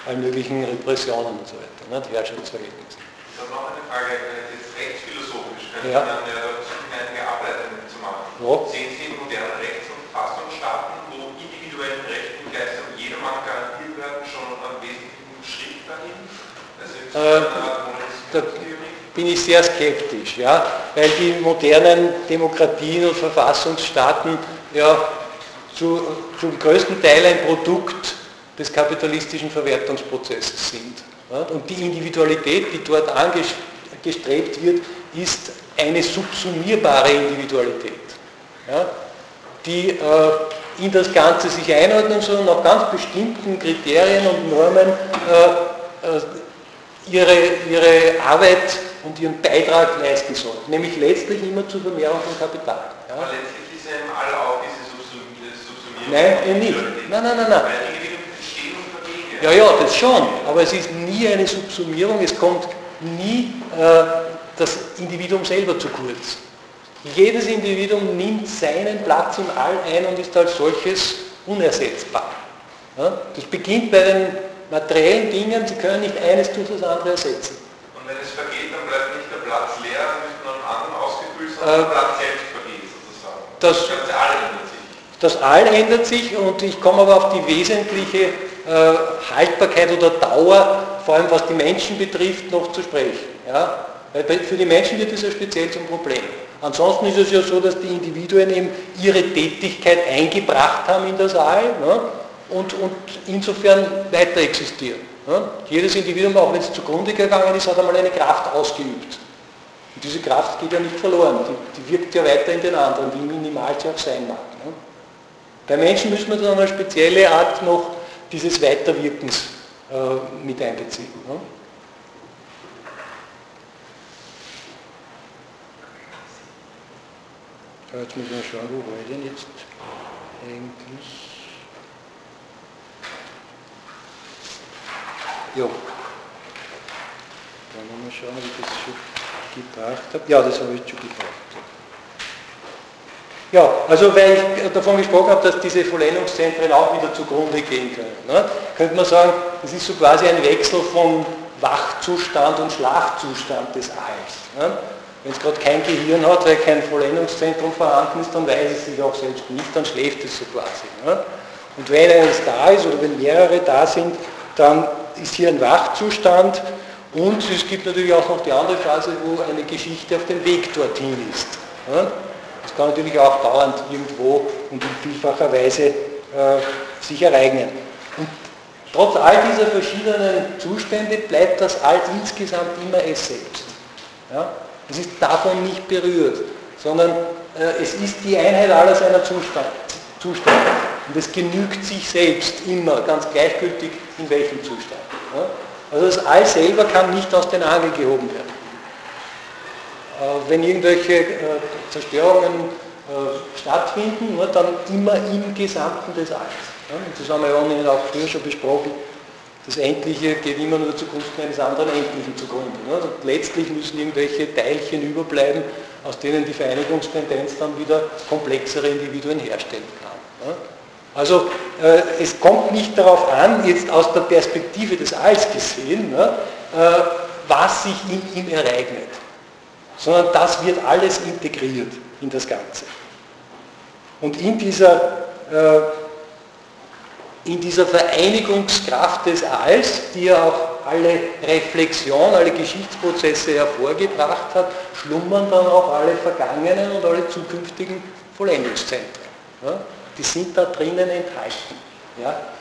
allen möglichen Repressionen und so weiter, ne? Herrschaftsverhältnissen. Ich habe noch eine Frage, äh, jetzt rechtsphilosophisch, können ja. Sie dann versuchen, einige Ableitungen zu machen. Ja. Sehen Sie moderne Rechts- und Fassungsstaaten, wo individuellen Rechten gleichsam jedermann garantiert werden, schon einen wesentlichen Schritt dahin? Also äh, da bin ich sehr skeptisch, ja, weil die modernen Demokratien und Verfassungsstaaten ja zu, zum größten Teil ein Produkt des kapitalistischen Verwertungsprozesses sind. Und die Individualität, die dort angestrebt wird, ist eine subsumierbare Individualität, die äh, in das Ganze sich einordnen soll und nach ganz bestimmten Kriterien und Normen äh, äh, ihre, ihre Arbeit und ihren Beitrag leisten soll, nämlich letztlich immer zur Vermehrung von Kapital. Ja? Aber letztlich ist ja im All auch diese Subsumierung. Nein, eben nicht. Nein, nein, nein, nein. Ja, ja, das schon, aber es ist nie eine Subsumierung, es kommt nie äh, das Individuum selber zu kurz. Jedes Individuum nimmt seinen Platz im All ein und ist als solches unersetzbar. Ja? Das beginnt bei den materiellen Dingen, sie können nicht eines durch das andere ersetzen. Und wenn es vergeht, dann bleibt nicht der Platz leer, dann wird man einem anderen ausgefüllt, sondern äh, der Platz selbst vergeht sozusagen. Das, das ganze All ändert sich. Das All ändert sich und ich komme aber auf die wesentliche äh, Haltbarkeit oder Dauer, vor allem was die Menschen betrifft, noch zu sprechen. Ja? Weil für die Menschen wird das ja speziell zum Problem. Ansonsten ist es ja so, dass die Individuen eben ihre Tätigkeit eingebracht haben in das All ne? Und, und insofern weiter existieren. Ne? Jedes Individuum, auch wenn es zugrunde gegangen ist, hat einmal eine Kraft ausgeübt. Und diese Kraft geht ja nicht verloren, die, die wirkt ja weiter in den anderen, wie minimal sie auch sein mag. Ne? Bei Menschen müssen wir dann eine spezielle Art noch dieses Weiterwirkens äh, mit einbeziehen. Ne? Jetzt müssen wir schauen, wo war ich denn jetzt eigentlich? Ja. Dann mal schauen, ob ich das schon gebracht habe. Ja, das habe ich schon gebracht. Ja, also weil ich davon gesprochen habe, dass diese Vollendungszentren auch wieder zugrunde gehen können. Ne? Könnte man sagen, das ist so quasi ein Wechsel von Wachzustand und Schlafzustand des Alls. Ne? Wenn es gerade kein Gehirn hat, weil kein Vollendungszentrum vorhanden ist, dann weiß es sich auch selbst nicht, dann schläft es so quasi. Ne? Und wenn eines da ist oder wenn mehrere da sind, dann ist hier ein Wachzustand und es gibt natürlich auch noch die andere Phase, wo eine Geschichte auf dem Weg dorthin ist. Das kann natürlich auch dauernd irgendwo und in vielfacher Weise äh, sich ereignen. Und trotz all dieser verschiedenen Zustände bleibt das All insgesamt immer es selbst. Ja? Es ist davon nicht berührt, sondern äh, es ist die Einheit aller seiner Zustand, Zustand. Und es genügt sich selbst immer, ganz gleichgültig in welchem Zustand. Also das All selber kann nicht aus den Angeln gehoben werden. Äh, wenn irgendwelche äh, Zerstörungen äh, stattfinden, dann immer im Gesamten des Alls. Das haben wir ja auch früher schon besprochen. Das Endliche geht immer nur zugunsten eines anderen Endlichen zugrunde. Und letztlich müssen irgendwelche Teilchen überbleiben, aus denen die Vereinigungstendenz dann wieder komplexere Individuen herstellen kann. Also es kommt nicht darauf an, jetzt aus der Perspektive des Alls gesehen, was sich in ihm ereignet sondern das wird alles integriert in das Ganze. Und in dieser, äh, in dieser Vereinigungskraft des Alls, die ja auch alle Reflexion, alle Geschichtsprozesse hervorgebracht hat, schlummern dann auch alle vergangenen und alle zukünftigen Vollendungszentren. Ja? Die sind da drinnen enthalten. Ja?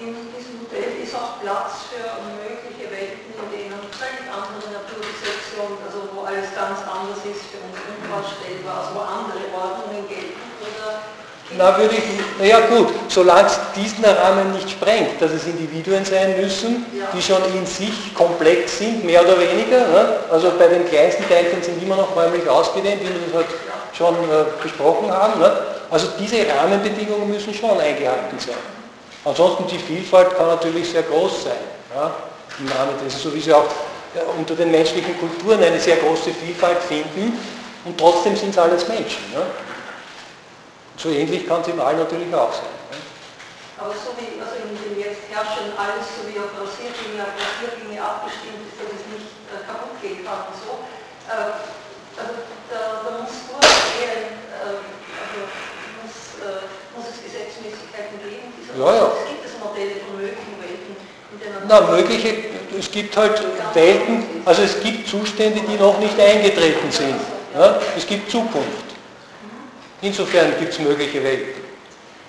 In diesem Modell ist auch Platz für mögliche Welten, in denen völlig andere Naturgesetze also alles ganz anders ist für uns unvorstellbar, also wo andere Ordnungen gelten oder na, würde ich, naja gut, solange es diesen Rahmen nicht sprengt, dass es Individuen sein müssen, ja. die schon in sich komplex sind, mehr oder weniger. Ne? Also bei den kleinsten Teilchen sind immer noch räumlich ausgedehnt, wie wir das halt schon äh, besprochen haben. Ne? Also diese Rahmenbedingungen müssen schon eingehalten sein. Ansonsten die Vielfalt kann natürlich sehr groß sein. Im Rahmen dessen, so wie sie auch unter den menschlichen Kulturen eine sehr große Vielfalt finden und trotzdem sind es alles Menschen. Ne? So ähnlich kann es im All natürlich auch sein. Ne? Aber so wie also in dem jetzt herrschen alles so wie auf Rasierklinge, auf Rasierklinge abgestimmt ist, dass es nicht äh, kaputt gehen kann und so. Äh, also da, da muss durchgehend, äh, also muss, äh, muss es Gesetzmäßigkeiten geben. Ja, ja. Es gibt es Modelle von möglichen Welten. Na, mögliche es gibt halt Welten, also es gibt Zustände, die noch nicht eingetreten sind. Ja? Es gibt Zukunft. Insofern gibt es mögliche Welten.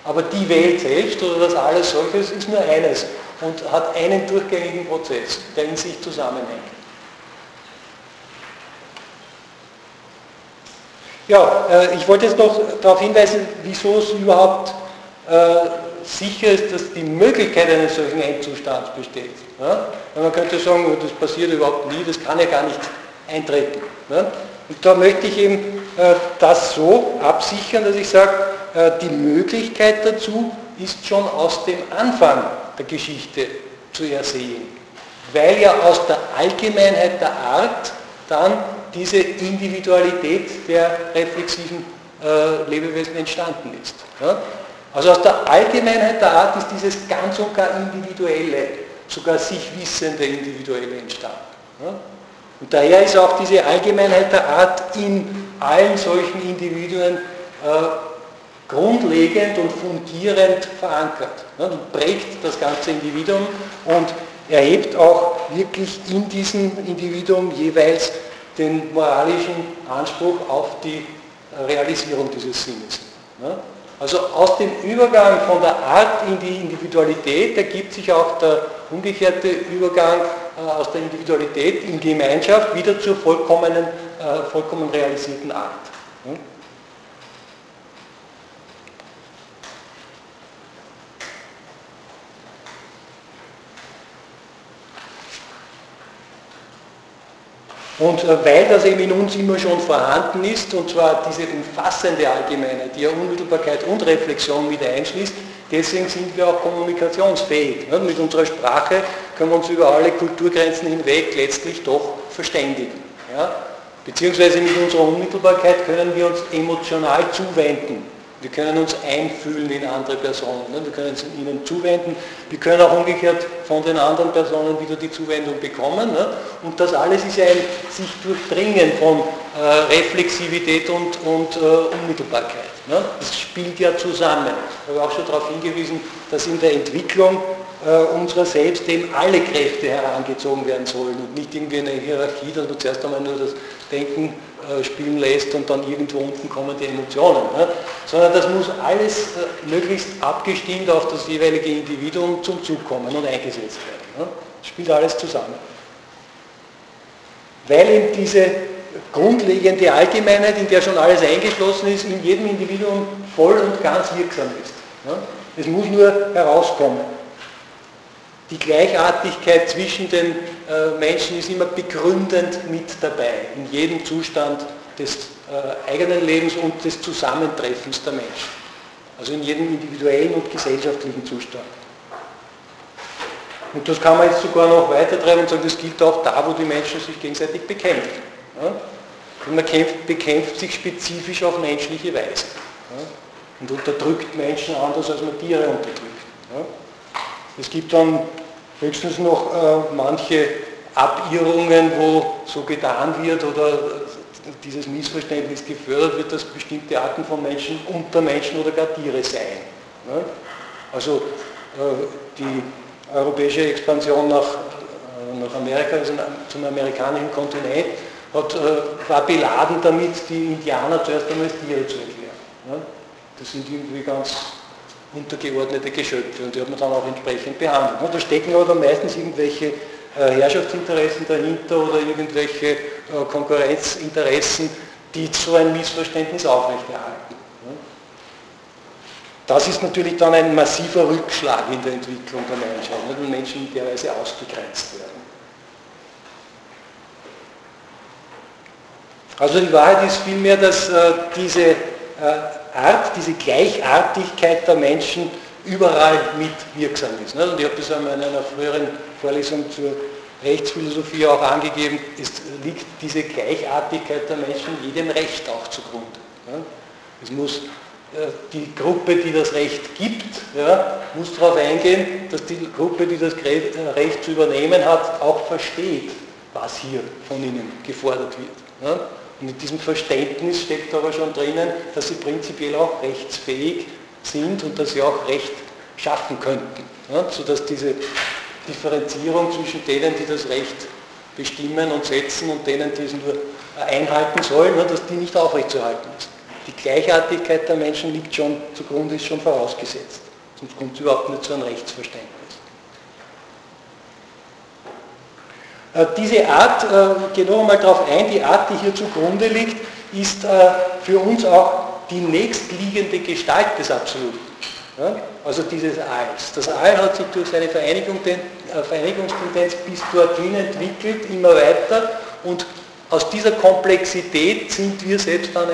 Aber die Welt selbst oder das alles solches ist nur eines und hat einen durchgängigen Prozess, der in sich zusammenhängt. Ja, äh, ich wollte jetzt noch darauf hinweisen, wieso es überhaupt äh, sicher ist, dass die Möglichkeit eines solchen Endzustands besteht. Ja? man könnte sagen, das passiert überhaupt nie, das kann ja gar nicht eintreten. Ja? Und da möchte ich eben äh, das so absichern, dass ich sage, die Möglichkeit dazu ist schon aus dem Anfang der Geschichte zu ersehen, weil ja aus der Allgemeinheit der Art dann diese Individualität der reflexiven äh, Lebewesen entstanden ist. Ja? Also aus der Allgemeinheit der Art ist dieses ganz und gar individuelle, sogar sich wissende individuelle entstanden. Und daher ist auch diese Allgemeinheit der Art in allen solchen Individuen äh, grundlegend und fundierend verankert und prägt das ganze Individuum und erhebt auch wirklich in diesem Individuum jeweils den moralischen Anspruch auf die Realisierung dieses Sinnes. Also aus dem Übergang von der Art in die Individualität ergibt sich auch der umgekehrte Übergang äh, aus der Individualität in Gemeinschaft wieder zur vollkommenen, äh, vollkommen realisierten Art. Und äh, weil das eben in uns immer schon vorhanden ist, und zwar diese umfassende Allgemeinheit, die ja Unmittelbarkeit und Reflexion mit einschließt, deswegen sind wir auch kommunikationsfähig. Mit unserer Sprache können wir uns über alle Kulturgrenzen hinweg letztlich doch verständigen. Beziehungsweise mit unserer Unmittelbarkeit können wir uns emotional zuwenden wir können uns einfühlen in andere Personen, ne? wir können uns ihnen zuwenden, wir können auch umgekehrt von den anderen Personen wieder die Zuwendung bekommen. Ne? Und das alles ist ein sich durchdringen von äh, Reflexivität und, und äh, Unmittelbarkeit. Ne? Das spielt ja zusammen. Ich habe auch schon darauf hingewiesen, dass in der Entwicklung äh, unserer selbst eben alle Kräfte herangezogen werden sollen und nicht irgendwie eine Hierarchie, dass man zuerst einmal nur das Denken spielen lässt und dann irgendwo unten kommen die Emotionen. Ne? Sondern das muss alles äh, möglichst abgestimmt auf das jeweilige Individuum zum Zug kommen und eingesetzt werden. Ne? Das spielt alles zusammen. Weil eben diese grundlegende Allgemeinheit, in der schon alles eingeschlossen ist, in jedem Individuum voll und ganz wirksam ist. Es muss nur herauskommen. Die Gleichartigkeit zwischen den äh, Menschen ist immer begründend mit dabei, in jedem Zustand des äh, eigenen Lebens und des Zusammentreffens der Menschen. Also in jedem individuellen und gesellschaftlichen Zustand. Und das kann man jetzt sogar noch weitertreiben und sagen, das gilt auch da, wo die Menschen sich gegenseitig bekämpfen. Ja? Und man kämpft, bekämpft sich spezifisch auf menschliche Weise. Ja? Und unterdrückt Menschen anders, als man Tiere unterdrückt. Ja? Es gibt dann höchstens noch äh, manche Abirrungen, wo so getan wird oder dieses Missverständnis gefördert wird, dass bestimmte Arten von Menschen unter Menschen oder gar Tiere seien. Ja? Also äh, die europäische Expansion nach, äh, nach Amerika, also zum amerikanischen Kontinent, hat, äh, war beladen damit, die Indianer zuerst einmal als Tiere zu erklären. Ja? Das sind irgendwie ganz untergeordnete Geschöpfe und die hat man dann auch entsprechend behandelt. Da stecken aber dann meistens irgendwelche äh, Herrschaftsinteressen dahinter oder irgendwelche Konkurrenzinteressen, die so ein Missverständnis aufrechterhalten. Das ist natürlich dann ein massiver Rückschlag in der Entwicklung der Menschheit, wenn Menschen in der Weise ausgegrenzt werden. Also die Wahrheit ist vielmehr, dass äh, diese äh, Art, diese Gleichartigkeit der Menschen überall mitwirksam ist. Und ich habe das in einer früheren Vorlesung zur Rechtsphilosophie auch angegeben, es liegt diese Gleichartigkeit der Menschen jedem Recht auch zugrunde. Es muss äh, die Gruppe, die das Recht gibt, muss darauf eingehen, dass die Gruppe, die das äh, Recht zu übernehmen hat, auch versteht, was hier von ihnen gefordert wird. Und in diesem Verständnis steckt aber schon drinnen, dass sie prinzipiell auch rechtsfähig sind und dass sie auch Recht schaffen könnten. Ja, sodass diese Differenzierung zwischen denen, die das Recht bestimmen und setzen und denen, die es nur einhalten sollen, dass die nicht aufrechtzuerhalten ist. Die Gleichartigkeit der Menschen liegt schon zugrunde, ist schon vorausgesetzt. Sonst kommt es überhaupt nicht zu einem Rechtsverständnis. Äh, diese Art, äh, gehen noch einmal darauf ein, die Art, die hier zugrunde liegt, ist äh, für uns auch die nächstliegende Gestalt des Absoluten. Also dieses Alls. Das All hat sich durch seine Vereinigung, Vereinigungstendenz bis dorthin entwickelt, immer weiter und aus dieser Komplexität sind wir selbst dann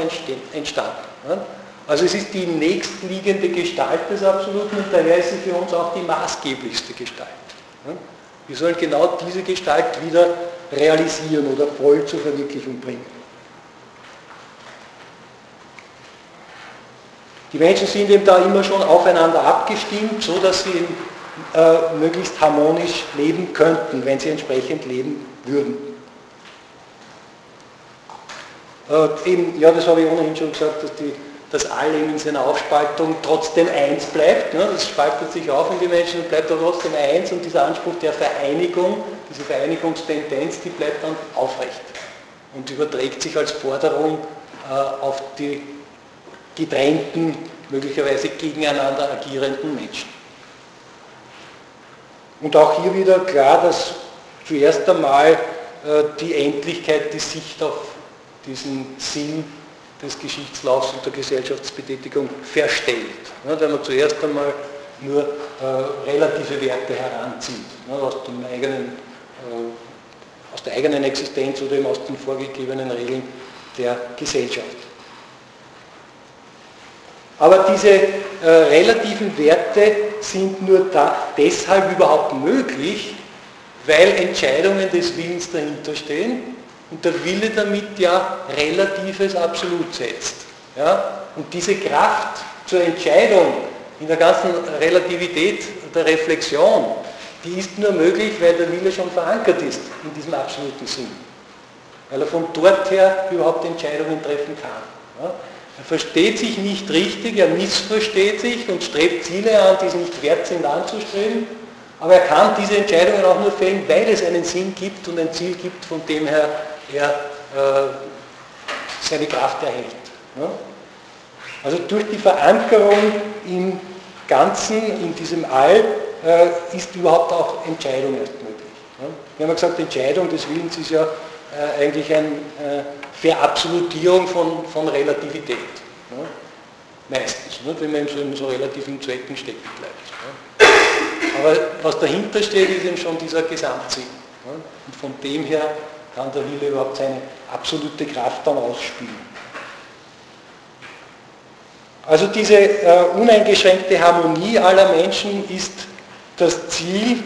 entstanden. Also es ist die nächstliegende Gestalt des Absoluten und daher ist sie für uns auch die maßgeblichste Gestalt. Wir sollen genau diese Gestalt wieder realisieren oder voll zur Verwirklichung bringen. Die Menschen sind eben da immer schon aufeinander abgestimmt, so dass sie äh, möglichst harmonisch leben könnten, wenn sie entsprechend leben würden. Äh, eben, ja, das habe ich ohnehin schon gesagt, dass die, das All in seiner Aufspaltung trotzdem eins bleibt. Ne? Das spaltet sich auf in die Menschen und bleibt trotzdem eins und dieser Anspruch der Vereinigung, diese Vereinigungstendenz, die bleibt dann aufrecht und überträgt sich als Forderung äh, auf die getrennten, möglicherweise gegeneinander agierenden Menschen. Und auch hier wieder klar, dass zuerst einmal äh, die Endlichkeit die Sicht auf diesen Sinn des Geschichtslaufs und der Gesellschaftsbetätigung verstellt. Ja, wenn man zuerst einmal nur äh, relative Werte heranzieht, ja, aus, dem eigenen, äh, aus der eigenen Existenz oder eben aus den vorgegebenen Regeln der Gesellschaft. Aber diese äh, relativen Werte sind nur da, deshalb überhaupt möglich, weil Entscheidungen des Willens dahinter stehen und der Wille damit ja relatives Absolut setzt. Ja? Und diese Kraft zur Entscheidung in der ganzen Relativität der Reflexion, die ist nur möglich, weil der Wille schon verankert ist in diesem absoluten Sinn. Weil er von dort her überhaupt Entscheidungen treffen kann. Ja? Er versteht sich nicht richtig, er missversteht sich und strebt Ziele an, die es nicht wert sind anzustreben. Aber er kann diese Entscheidungen auch nur fällen, weil es einen Sinn gibt und ein Ziel gibt, von dem her er äh, seine Kraft erhält. Ja? Also durch die Verankerung im Ganzen, in diesem All, äh, ist überhaupt auch Entscheidung erst möglich. Ja? Wir haben ja gesagt, Entscheidung des Willens ist ja äh, eigentlich eine Verabsolutierung von, von Relativität. Ne? Meistens, ne? wenn man in so, relativen Zwecken stecken bleibt. Ne? Aber was dahinter steht, ist eben schon dieser Gesamtsinn. Ne? Und von dem her kann der Wille überhaupt seine absolute Kraft dann ausspielen. Also diese äh, uneingeschränkte Harmonie aller Menschen ist das Ziel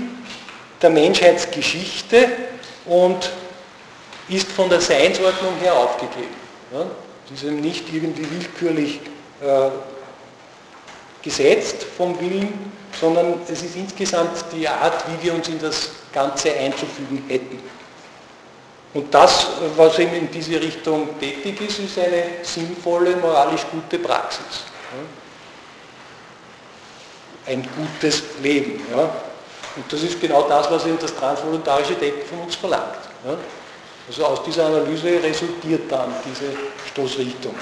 der Menschheitsgeschichte und ist von der Seinsordnung her aufgegeben. Ja? Es ist nicht irgendwie willkürlich äh, gesetzt vom Willen, sondern es ist insgesamt die Art, wie wir uns in das Ganze einzufügen hätten. Und das, was eben in diese Richtung tätig ist, ist eine sinnvolle, moralisch gute Praxis. Ein gutes Leben. Ja. Und das ist genau das, was eben das transvoluntarische Denken von uns verlangt. Ja. Also aus dieser Analyse resultiert dann diese Stoßrichtung.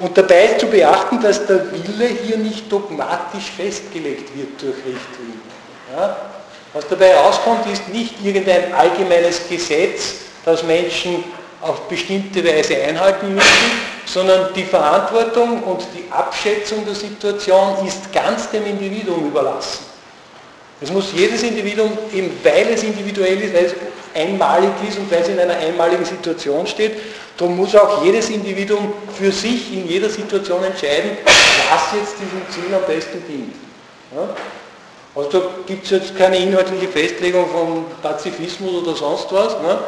Und dabei ist zu beachten, dass der Wille hier nicht dogmatisch festgelegt wird durch Richtlinien. Ja? Was dabei rauskommt, ist nicht irgendein allgemeines Gesetz, das Menschen auf bestimmte Weise einhalten müssen, sondern die Verantwortung und die Abschätzung der Situation ist ganz dem Individuum überlassen. Es muss jedes Individuum, eben weil es individuell ist, weil es einmalig ist und weil es in einer einmaligen Situation steht, darum muss auch jedes Individuum für sich in jeder Situation entscheiden, was jetzt diesem Ziel am besten dient. Ja? Also da gibt es jetzt keine inhaltliche Festlegung von Pazifismus oder sonst was. Ne?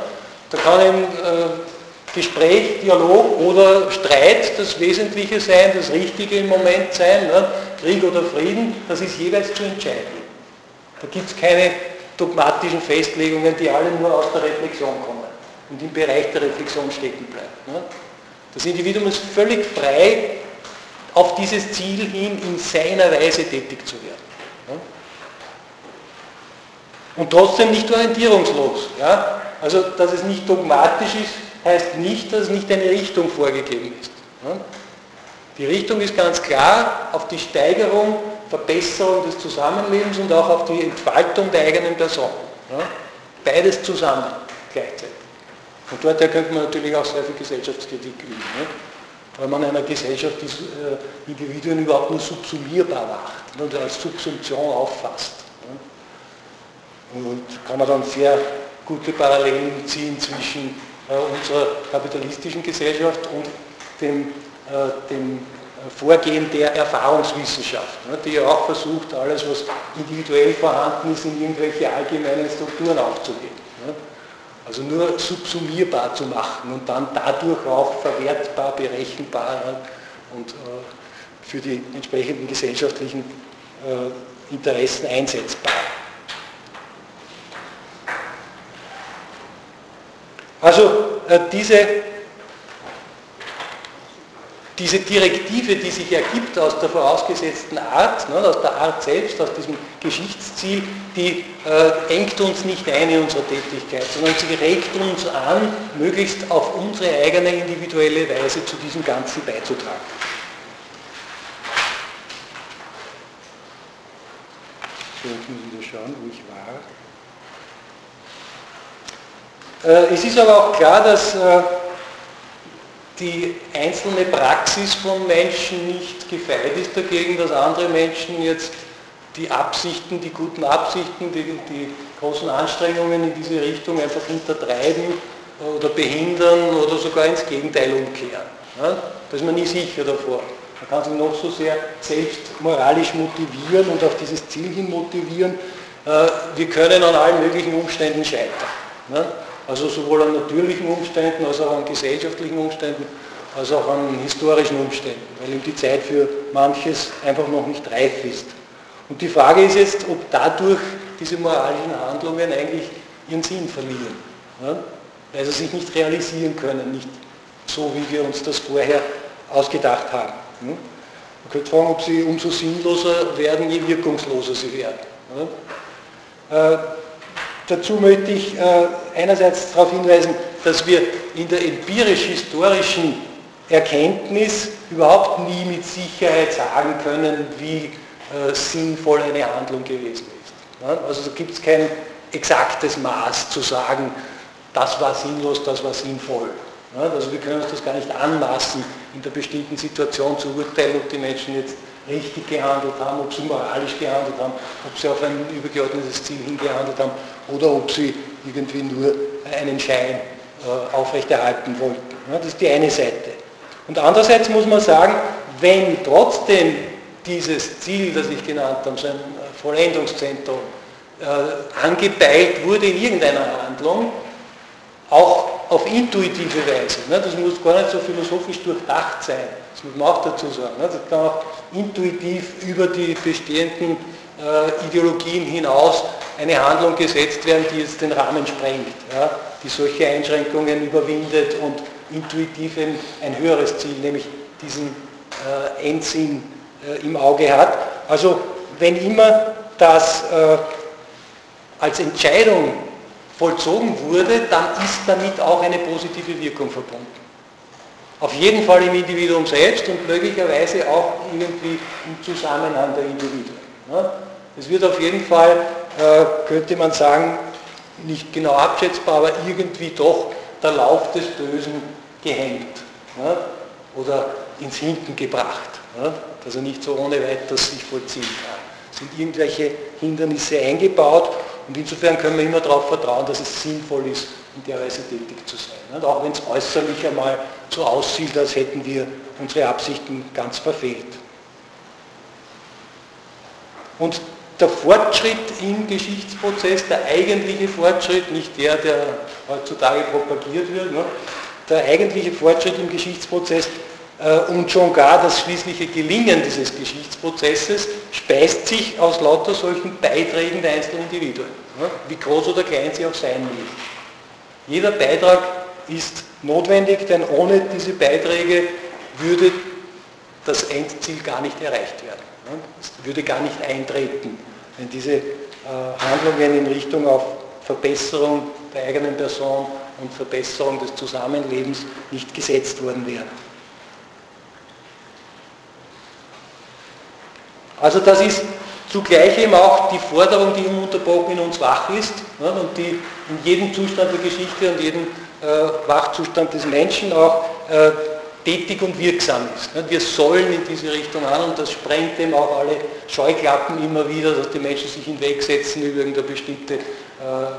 Da kann eben äh, Gespräch, Dialog oder Streit das Wesentliche sein, das Richtige im Moment sein, ne? Krieg oder Frieden, das ist jeweils zu entscheiden. Da gibt es keine dogmatischen Festlegungen, die alle nur aus der Reflexion kommen und im Bereich der Reflexion stecken bleiben. Ne? Das Individuum ist völlig frei, auf dieses Ziel hin in seiner Weise tätig zu werden. Und trotzdem nicht orientierungslos. Ja? Also, dass es nicht dogmatisch ist, heißt nicht, dass nicht eine Richtung vorgegeben ist. Die Richtung ist ganz klar auf die Steigerung, Verbesserung des Zusammenlebens und auch auf die Entfaltung der eigenen Person. Beides zusammen gleichzeitig. Und dort könnte man natürlich auch sehr viel Gesellschaftskritik üben. Ne? Weil man einer Gesellschaft die äh, Individuen überhaupt nur subsumierbar macht und als Subsumption auffasst. Und kann man dann sehr gute Parallelen ziehen zwischen äh, unserer kapitalistischen Gesellschaft und dem, äh, dem Vorgehen der Erfahrungswissenschaft, ne, die ja auch versucht, alles, was individuell vorhanden ist, in irgendwelche allgemeinen Strukturen aufzugeben. Ne. Also nur subsumierbar zu machen und dann dadurch auch verwertbar, berechenbar und äh, für die entsprechenden gesellschaftlichen Interessen einsetzbar. Also äh, diese, diese Direktive, die sich ergibt aus der vorausgesetzten Art, ne, aus der Art selbst, aus diesem Geschichtsziel, die äh, engt uns nicht ein in unserer Tätigkeit, sondern sie regt uns an, möglichst auf unsere eigene individuelle Weise zu diesem Ganzen beizutragen. So, jetzt muss ich wieder schauen, wo ich war. Äh, es ist aber auch klar, dass äh, die einzelne Praxis von Menschen nicht gefeit ist dagegen, dass andere Menschen jetzt die Absichten, die guten Absichten, die, die großen Anstrengungen in diese Richtung einfach hintertreiben oder behindern oder sogar ins Gegenteil umkehren. Ja, da ist man nie sicher davor. Man kann sich noch so sehr selbst moralisch motivieren und auf dieses Ziel hin motivieren. Äh, wir können an allen möglichen Umständen scheitern. Also sowohl an natürlichen Umständen als auch an gesellschaftlichen Umständen, als auch an historischen Umständen, weil eben die Zeit für manches einfach noch nicht reif ist. Und die Frage ist jetzt, ob dadurch diese moralischen Handlungen eigentlich ihren Sinn verlieren, ja? weil sie sich nicht realisieren können, nicht so, wie wir uns das vorher ausgedacht haben. Ja? Man könnte fragen, ob sie umso sinnloser werden, je wirkungsloser sie werden. Ja? Äh, Dazu möchte ich äh, einerseits darauf hinweisen, dass wir in der empirisch-historischen Erkenntnis überhaupt nie mit Sicherheit sagen können, wie äh, sinnvoll eine Handlung gewesen ist. Also da gibt es kein exaktes Maß zu sagen, das war sinnlos, das war sinnvoll. Also wir können uns das gar nicht anmaßen, in der bestimmten Situation zu urteilen, ob die Menschen jetzt richtig gehandelt haben, ob sie moralisch gehandelt haben, ob sie auf ein übergeordnetes Ziel hingehandelt haben oder ob sie irgendwie nur einen Schein äh, aufrechterhalten wollten. Das ist die eine Seite. Und andererseits muss man sagen, wenn trotzdem dieses Ziel, das ich genannt habe, so ein Vollendungszentrum, äh, angepeilt wurde in irgendeiner Handlung, auch auf intuitive Weise. Ne? Das muss gar nicht so philosophisch durchdacht sein, das muss man auch dazu sagen. Ne? Das kann auch intuitiv über die bestehenden äh, Ideologien hinaus eine Handlung gesetzt werden, die jetzt den Rahmen sprengt, ja? die solche Einschränkungen überwindet und intuitiv ein, höheres Ziel, nämlich diesen äh, Endsinn äh, im Auge hat. Also wenn immer das äh, als Entscheidung vollzogen wurde, dann ist damit auch eine positive Wirkung verbunden. Auf jeden Fall im Individuum selbst und möglicherweise auch irgendwie im Zusammenhang der Individuen. Es wird auf jeden Fall, könnte man sagen, nicht genau abschätzbar, aber irgendwie doch der Lauf des Bösen gehemmt oder ins Hinten gebracht, dass er nicht so ohne weiteres sich vollziehen kann. Es sind irgendwelche Hindernisse eingebaut und insofern können wir immer darauf vertrauen, dass es sinnvoll ist, in der Weise tätig zu sein. Und auch wenn es äußerlich einmal so aussieht, als hätten wir unsere Absichten ganz verfehlt. Und der Fortschritt im Geschichtsprozess, der eigentliche Fortschritt, nicht der, der heutzutage propagiert wird, ne? der eigentliche Fortschritt im Geschichtsprozess äh, und schon gar das schließliche Gelingen dieses Geschichtsprozesses speist sich aus lauter solchen Beiträgen der einzelnen Individuen, wie groß oder klein sie auch sein mögen. Jeder Beitrag ist notwendig, denn ohne diese Beiträge würde das Endziel gar nicht erreicht werden. Es würde gar nicht eintreten, wenn diese äh, Handlungen in Richtung auf Verbesserung der eigenen Person und Verbesserung des Zusammenlebens nicht gesetzt worden wären. Also das ist zugleich eben auch die Forderung, die ununterbrochen in uns wach ist ne, und die in jedem Zustand der Geschichte und jedem äh, Wachzustand des Menschen auch äh, tätig und wirksam ist. Wir sollen in diese Richtung an und das sprengt eben auch alle Scheuklappen immer wieder, dass die Menschen sich hinwegsetzen über irgendeine bestimmte äh,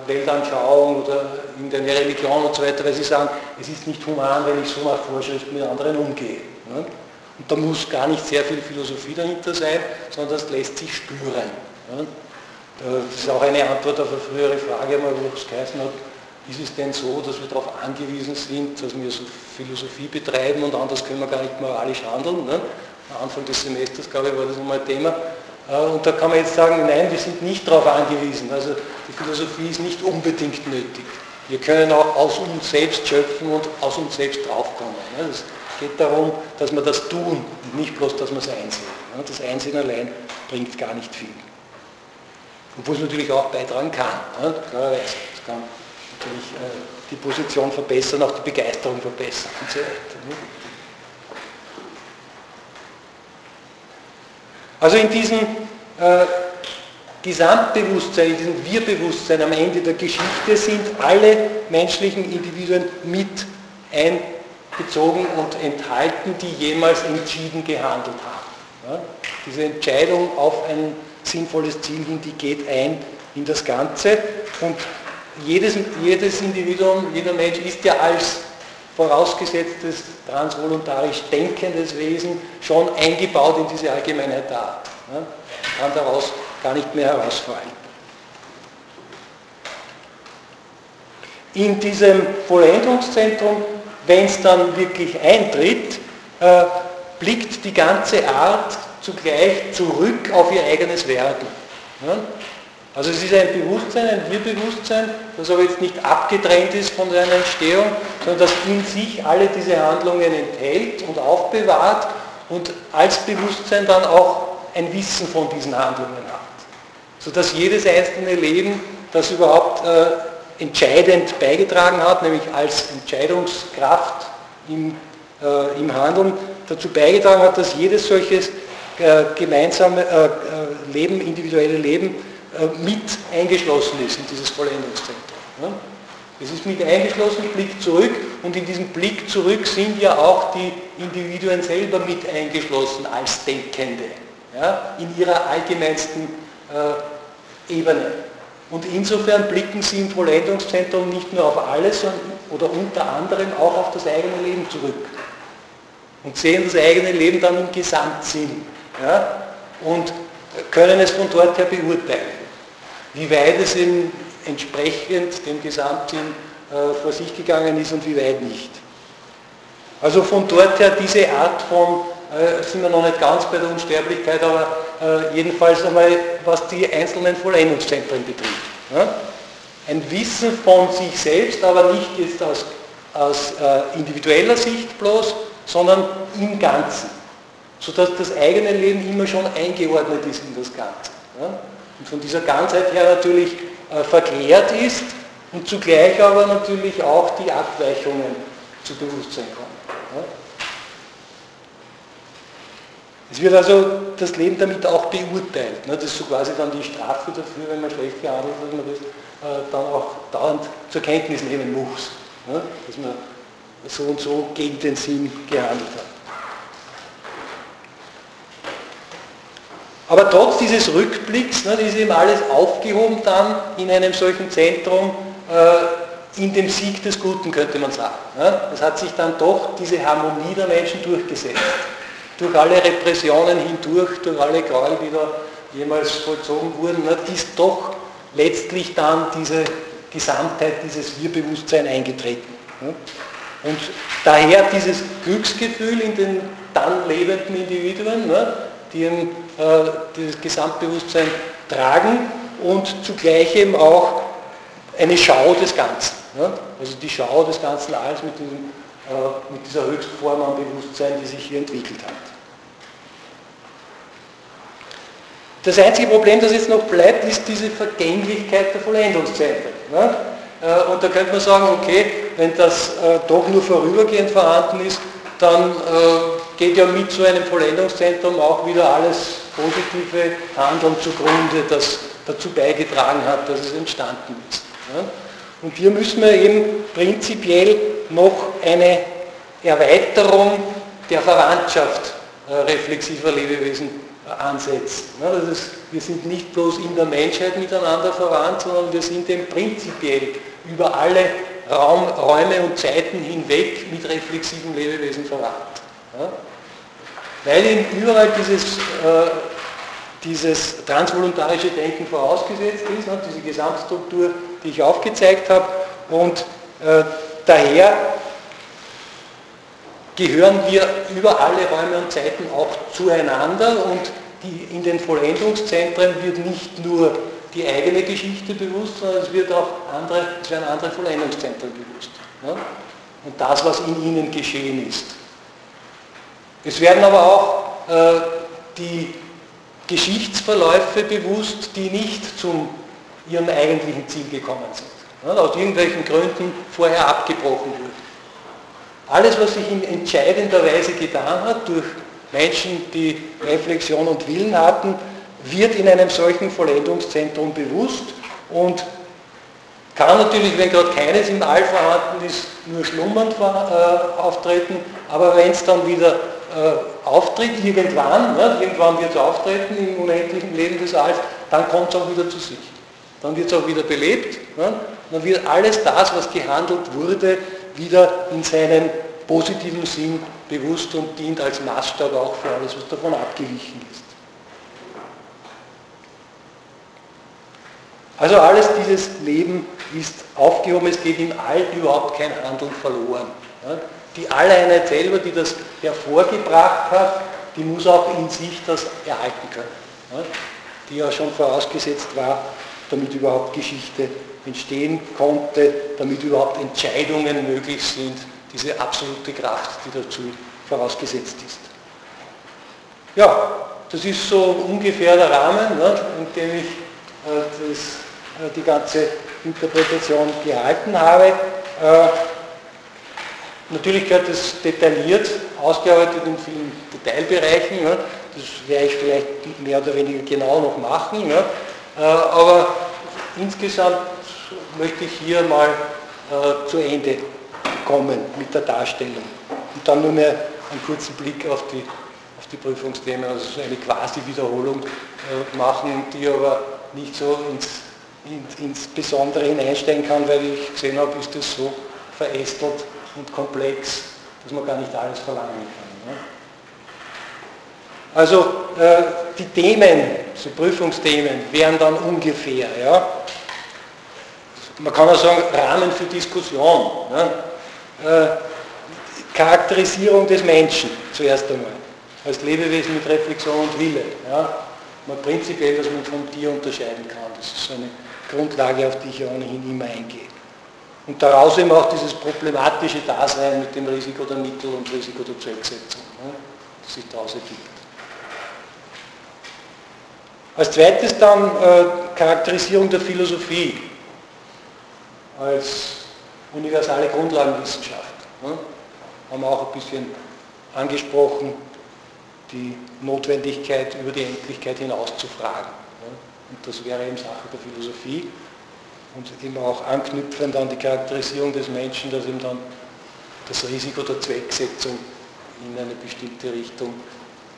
Weltanschauung oder irgendeine Religion und so weiter, weil sie sagen, es ist nicht human, wenn ich so nach Vorschriften mit anderen umgehe. Und da muss gar nicht sehr viel Philosophie dahinter sein, sondern das lässt sich spüren. Das ist auch eine Antwort auf eine frühere Frage, wo es geheißen hat, ist es denn so, dass wir darauf angewiesen sind, dass wir so Philosophie betreiben und anders können wir gar nicht moralisch handeln? Ne? Am Anfang des Semesters, glaube ich, war das nochmal Thema. Äh, und da kann man jetzt sagen, nein, wir sind nicht darauf angewiesen. Also die Philosophie ist nicht unbedingt nötig. Wir können auch aus uns selbst schöpfen und aus uns selbst draufkommen. Ne? Das geht darum, dass wir das tun und nicht bloß, dass wir es einsehen. Das Einsehen allein bringt gar nicht viel. Obwohl es natürlich auch beitragen kann, klarerweise. Es kann natürlich äh, die Position verbessern, auch die Begeisterung verbessern und so weiter. Also in diesem äh, Gesamtbewusstsein, in diesem Wir-Bewusstsein am Ende der Geschichte sind alle menschlichen Individuen mit ein bezogen und enthalten, die jemals entschieden gehandelt haben. Diese Entscheidung auf ein sinnvolles Ziel hin, die geht ein in das Ganze und jedes, jedes Individuum, jeder Mensch ist ja als vorausgesetztes transvoluntarisch denkendes Wesen schon eingebaut in diese Allgemeinheit da. Ja? Kann daraus gar nicht mehr herausfallen. In diesem Vollendungszentrum wenn es dann wirklich eintritt, äh, blickt die ganze Art zugleich zurück auf ihr eigenes Werden. Ja? Also es ist ein Bewusstsein, ein Wir-Bewusstsein, das aber jetzt nicht abgetrennt ist von seiner Entstehung, sondern das in sich alle diese Handlungen enthält und aufbewahrt und als Bewusstsein dann auch ein Wissen von diesen Handlungen hat. Sodass jedes einzelne Leben, das überhaupt äh, entscheidend beigetragen hat, nämlich als Entscheidungskraft im, äh, im Handeln dazu beigetragen hat, dass jedes solches äh, gemeinsame äh, äh Leben, individuelle Leben mit eingeschlossen ist in dieses Vollendungszentrum. Ja? Es ist mit eingeschlossenem Blick zurück und in diesem Blick zurück sind ja auch die Individuen selber mit eingeschlossen als Denkende, ja, in ihrer allgemeinsten äh, Ebene. Und insofern blicken sie im Vollendungszentrum nicht nur auf alles, sondern oder unter anderem auch auf das eigene Leben zurück. Und sehen das eigene Leben dann im Gesamtsinn. Ja, und können es von dort her beurteilen. Wie weit es eben entsprechend dem Gesamtsinn äh, vor sich gegangen ist und wie weit nicht. Also von dort her diese Art von, äh, sind wir noch nicht ganz bei der Unsterblichkeit, aber äh, jedenfalls einmal, was die einzelnen Vollendungszentren betrifft. Ja? Ein Wissen von sich selbst, aber nicht jetzt aus, aus äh, individueller Sicht bloß, sondern im Ganzen. Sodass das eigene Leben immer schon eingeordnet ist in das Ganze. Ja? Und von dieser Ganzheit her natürlich äh, verklärt ist und zugleich aber natürlich auch die Abweichungen zu Bewusstsein kommen. Ja? Es wird also das Leben damit auch beurteilt. Ne? Das ist so quasi dann die Strafe dafür, wenn man schlecht gehandelt hat, dass man das äh, dann auch dauernd zur Kenntnis nehmen muss. Ne? Dass man so und so gegen den Sinn gehandelt hat. Aber trotz dieses Rückblicks ne, ist eben alles aufgehoben dann in einem solchen Zentrum, äh, in dem Sieg des Guten, könnte man sagen. Ne? Es hat sich dann doch diese Harmonie der Menschen durchgesetzt. Durch alle Repressionen hindurch, durch alle Gräuel, die da jemals vollzogen wurden, ne, ist doch letztlich dann diese Gesamtheit, dieses Wir-Bewusstsein eingetreten. Ne? Und daher dieses Glücksgefühl in den dann lebenden Individuen, ne, die eben, äh, das Gesamtbewusstsein tragen und zugleich eben auch eine Schau des Ganzen. Ne? Also die Schau des ganzen Alls mit, diesem, äh, mit dieser Höchstform an Bewusstsein, die sich hier entwickelt hat. Das einzige Problem, das jetzt noch bleibt, ist diese Vergänglichkeit der Vollendungszentren. Ne? Äh, und da könnte man sagen, okay, wenn das doch nur vorübergehend vorhanden ist, dann geht ja mit so einem Vollendungszentrum auch wieder alles positive Handeln zugrunde, das dazu beigetragen hat, dass es entstanden ist. Und hier müssen wir eben prinzipiell noch eine Erweiterung der Verwandtschaft reflexiver Lebewesen ansetzen. Ist, wir sind nicht bloß in der Menschheit miteinander verwandt, sondern wir sind eben prinzipiell über alle Raum, Räume und Zeiten hinweg mit reflexiven Lebewesen verwandt. Weil eben überall dieses, äh, dieses transvoluntarische Denken vorausgesetzt ist, ne? diese Gesamtstruktur, die ich aufgezeigt habe, und äh, daher gehören wir über alle Räume und Zeiten auch zueinander und die, in den Vollendungszentren wird nicht nur die eigene Geschichte bewusst, sondern es wird auch andere, es werden andere Vollendungszentren bewusst. Ja? Und das, was in ihnen geschehen ist. Es werden aber auch äh, die Geschichtsverläufe bewusst, die nicht zu ihrem eigentlichen Ziel gekommen sind. Ja, aus irgendwelchen Gründen vorher abgebrochen wurden. Alles, was sich in entscheidender Weise getan hat durch Menschen, die Reflexion und Willen hatten, wird in einem solchen Vollendungszentrum bewusst und kann natürlich, wenn gerade keines im All vorhanden ist, nur schlummernd äh, auftreten, aber wenn es dann wieder äh, auftritt, irgendwann, ne, irgendwann wird es auftreten im unendlichen Leben des Alls, dann kommt es auch wieder zu sich. Dann wird es auch wieder belebt, ne, dann wird alles das, was gehandelt wurde, wieder in seinem positiven Sinn bewusst und dient als Maßstab auch für alles, was davon abgewichen ist. Also alles dieses Leben ist aufgehoben, es geht im All überhaupt kein Handeln verloren. Die Alleinheit selber, die das hervorgebracht hat, die muss auch in sich das erhalten können. Die ja schon vorausgesetzt war, damit überhaupt Geschichte entstehen konnte, damit überhaupt Entscheidungen möglich sind, diese absolute Kraft, die dazu vorausgesetzt ist. Ja, das ist so ungefähr der Rahmen, ne, in dem ich äh, das, äh, die ganze Interpretation gehalten habe. Äh, natürlich gehört das detailliert ausgearbeitet in vielen Detailbereichen. Ne, das werde ich vielleicht mehr oder weniger genau noch machen. Ne, aber insgesamt möchte ich hier mal äh, zu Ende kommen mit der Darstellung. Und dann nur mehr einen kurzen Blick auf die, auf die Prüfungsthemen, also so eine quasi Wiederholung äh, machen, die aber nicht so ins, ins, ins Besondere hineinsteigen kann, weil ich gesehen habe, ist das so verästelt und komplex, dass man gar nicht alles verlangen kann. Ne? Also äh, die Themen, die Prüfungsthemen wären dann ungefähr, ja, man kann auch sagen, Rahmen für Diskussion. Ja, äh, Charakterisierung des Menschen zuerst einmal, als Lebewesen mit Reflexion und Wille. Ja, man prinzipiell, dass man vom Tier unterscheiden kann. Das ist so eine Grundlage, auf die ich ohnehin immer eingehe. Und daraus eben auch dieses problematische Dasein mit dem Risiko der Mittel und Risiko der Zwecksetzung, ja, das sich daraus ergibt. Als zweites dann äh, Charakterisierung der Philosophie als universale Grundlagenwissenschaft. Ja, haben wir auch ein bisschen angesprochen, die Notwendigkeit über die Endlichkeit hinaus zu fragen. Ja, und das wäre eben Sache der Philosophie und immer auch anknüpfend an die Charakterisierung des Menschen, dass ihm dann das Risiko der Zwecksetzung in eine bestimmte Richtung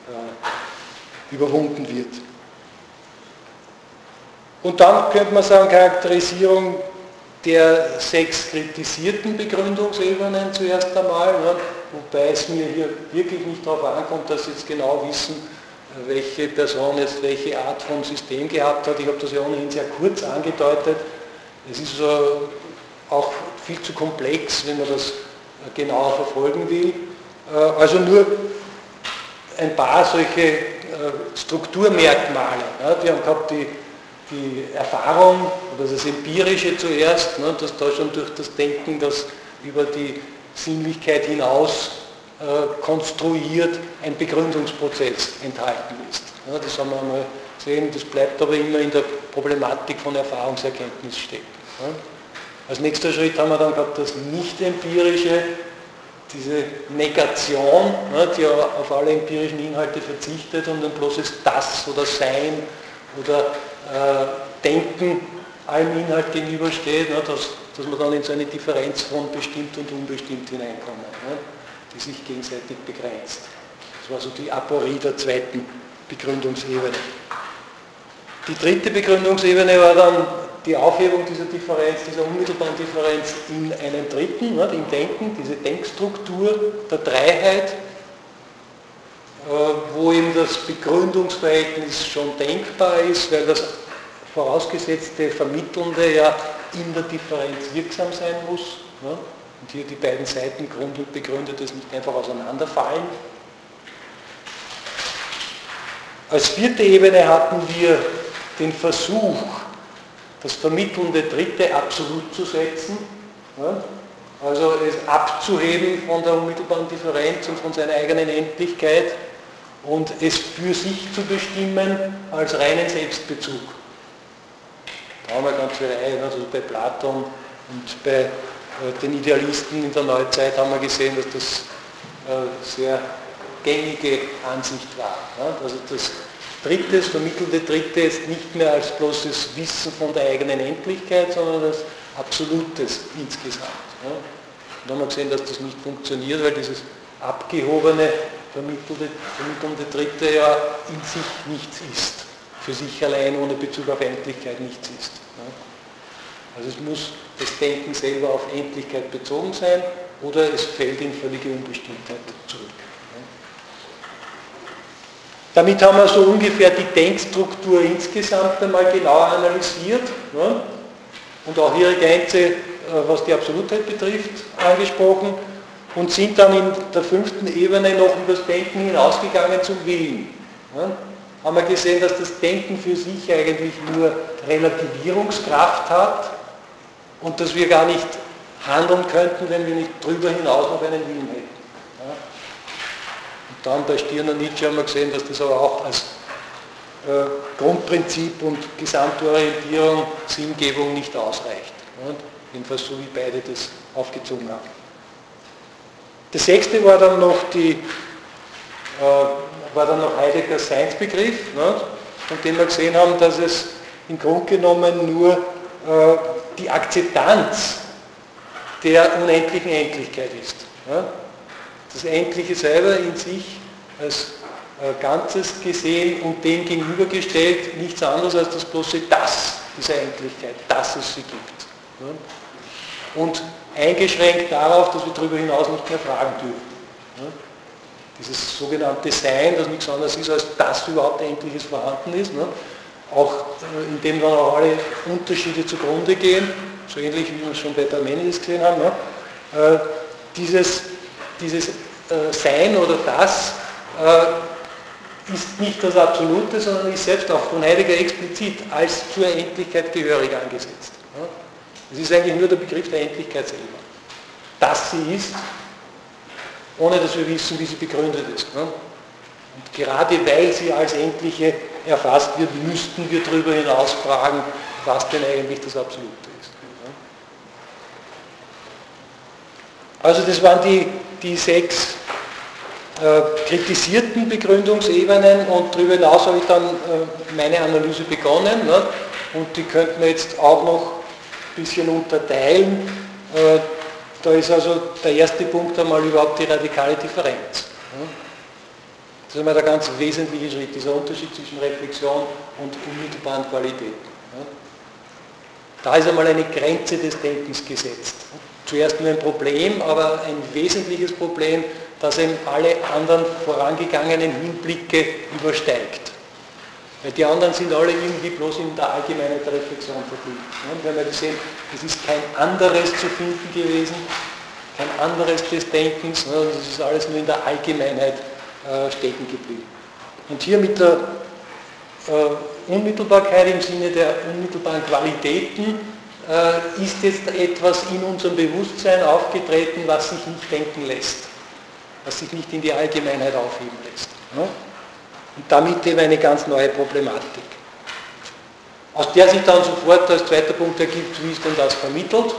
äh, überwunden wird. Und dann könnte man sagen, Charakterisierung der sechs kritisierten Begründungsebenen zuerst einmal, ne, wobei es mir hier wirklich nicht darauf ankommt, dass Sie jetzt genau wissen, welche Person jetzt welche Art von System gehabt hat. Ich habe das ja ohnehin sehr kurz angedeutet. Es ist so auch viel zu komplex, wenn man das genauer verfolgen will. Äh, also nur ein paar solche äh, Strukturmerkmale. Wir haben gehabt die die Erfahrung oder das Empirische zuerst, ne, dass da schon durch das Denken, das über die Sinnlichkeit hinaus äh, konstruiert, ein Begründungsprozess enthalten ist. Ja, das haben wir mal gesehen, das bleibt aber immer in der Problematik von Erfahrungserkenntnis stecken. Als nächster Schritt haben wir dann gehabt das Nicht-Empirische, diese Negation, ne, die auf alle empirischen Inhalte verzichtet und ein bloßes Das oder Sein oder äh, Denken allem Inhalt gegenübersteht, dass, man dann in so eine Differenz von bestimmt und unbestimmt hineinkommen, ne, die sich gegenseitig begrenzt. Das war so die Aporie der zweiten Begründungsebene. Die dritte Begründungsebene war dann die Aufhebung dieser Differenz, dieser unmittelbaren Differenz in einen dritten, ne, im Denken, diese Denkstruktur der Dreiheit, äh, wo eben das Begründungsverhältnis schon denkbar ist, weil das vorausgesetzte Vermittelnde ja in der Differenz wirksam sein muss. Und hier die beiden Seiten Grund und Begründetes nicht einfach auseinanderfallen. Als vierte Ebene hatten wir den Versuch, das vermittelnde Dritte absolut zu setzen, also es abzuheben von der unmittelbaren Differenz und von seiner eigenen Endlichkeit und es für sich zu bestimmen als reinen Selbstbezug. Da haben wir ganz viele Reihen, also bei Platon und bei äh, den Idealisten in der Neuzeit haben wir gesehen, dass das äh, sehr gängige Ansicht war. Also das Dritte, das vermittelte Dritte ist nicht mehr als bloßes Wissen von der eigenen Endlichkeit, sondern das Absolutes insgesamt. Und dann haben wir gesehen, dass das nicht funktioniert, weil dieses abgehobene vermittelte, vermittelnde Dritte ja in sich nichts ist, für sich allein ohne Bezug auf Endlichkeit nichts ist. Also es muss das Denken selber auf Endlichkeit bezogen sein oder es fällt in völlige Unbestimmtheit zurück. Damit haben wir so ungefähr die Denkstruktur insgesamt einmal genauer analysiert und auch ihre Grenze, äh, was die Absolutheit betrifft, angesprochen und sind dann in der fünften Ebene noch über das Denken hinausgegangen zum Willen. Ja, haben wir gesehen, dass das Denken für sich eigentlich nur Relativierungskraft hat und dass wir gar nicht handeln könnten, wenn wir nicht darüber hinaus noch einen Willen hätten. Ja. Dann bei Stirner Nietzsche haben wir gesehen, dass das aber auch als äh, Grundprinzip und Gesamtorientierung, Sinngebung nicht ausreicht. Ja. Jedenfalls so wie beide das aufgezogen haben. Das sechste war dann noch, die, äh, war dann noch Heideggers Seinsbegriff, ne, von dem wir gesehen haben, dass es im Grunde genommen nur äh, die Akzeptanz der unendlichen Endlichkeit ist. Das Endliche selber in sich als äh, Ganzes gesehen und dem gegenübergestellt nichts anderes als das bloße Das dieser Endlichkeit, dass es sie gibt. Und eingeschränkt darauf, dass wir darüber hinaus nicht mehr fragen dürfen. Dieses sogenannte Sein, das nichts anderes ist, als dass überhaupt Endliches vorhanden ist. Auch äh, indem dann auch alle Unterschiede zugrunde gehen, so ähnlich wie wir es schon bei Parmenides gesehen haben. Äh, dieses, dieses Sein oder das ist nicht das Absolute, sondern ist selbst auch von Heidegger explizit als zur Endlichkeit gehörig angesetzt. Es ist eigentlich nur der Begriff der Endlichkeit selber. Dass sie ist, ohne dass wir wissen, wie sie begründet ist. Und gerade weil sie als Endliche erfasst wird, müssten wir darüber hinaus fragen, was denn eigentlich das Absolute ist. Also das waren die, die sechs äh, kritisierten Begründungsebenen und darüber hinaus habe ich dann äh, meine Analyse begonnen ne? und die könnten wir jetzt auch noch ein bisschen unterteilen. Äh, da ist also der erste Punkt einmal überhaupt die radikale Differenz. Ne? Das ist einmal der ganz wesentliche Schritt, dieser Unterschied zwischen Reflexion und unmittelbaren Qualitäten. Ne? Da ist einmal eine Grenze des Denkens gesetzt. Zuerst nur ein Problem, aber ein wesentliches Problem, dass eben alle anderen vorangegangenen Hinblicke übersteigt. Weil die anderen sind alle irgendwie bloß in der Allgemeinheit der Reflexion verblieben. Und wir haben ja gesehen, es ist kein anderes zu finden gewesen, kein anderes des Denkens, sondern es ist alles nur in der Allgemeinheit äh, stecken geblieben. Und hier mit der äh, Unmittelbarkeit im Sinne der unmittelbaren Qualitäten ist jetzt etwas in unserem Bewusstsein aufgetreten, was sich nicht denken lässt was sich nicht in die Allgemeinheit aufheben lässt. Und damit eben eine ganz neue Problematik. Aus der sich dann sofort als zweiter Punkt ergibt, wie ist denn das vermittelt?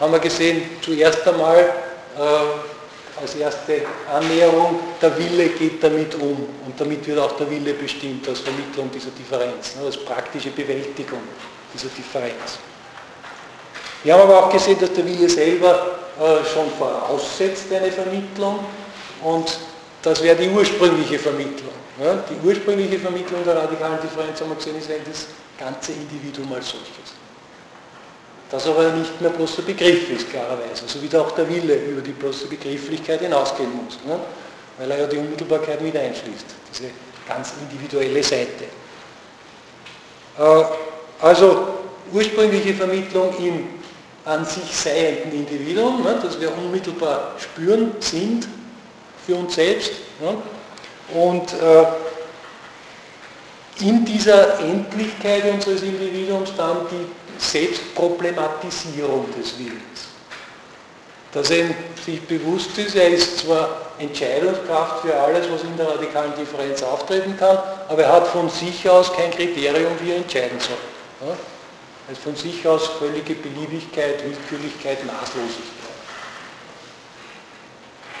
Haben wir gesehen, zuerst einmal äh, als erste Annäherung, der Wille geht damit um und damit wird auch der Wille bestimmt als Vermittlung dieser Differenz, als praktische Bewältigung dieser Differenz. Wir haben aber auch gesehen, dass der Wille selber äh, schon voraussetzt eine Vermittlung und das wäre die ursprüngliche Vermittlung. Die ursprüngliche Vermittlung der radikalen Differenz, haben wir gesehen, ist eigentlich das ganze Individuum als solches. Das aber nicht mehr bloß der Begriff ist, klarerweise, so wie da auch der Wille über die bloße Begrifflichkeit hinausgehen muss, ne? weil er ja die Unmittelbarkeit mit einschließt, diese ganz individuelle Seite. Äh, also ursprüngliche Vermittlung im an sich seienden Individuum, ne, das wir unmittelbar spüren, sind für uns selbst. Ne, und äh, in dieser Endlichkeit unseres Individuums dann die Selbstproblematisierung des Willens. Dass er sich bewusst ist, er ist zwar Entscheidungskraft für alles, was in der radikalen Differenz auftreten kann, aber er hat von sich aus kein Kriterium, wie er entscheiden soll. Ja? Als von sich aus völlige Beliebigkeit, Willkürlichkeit, Maßlosigkeit.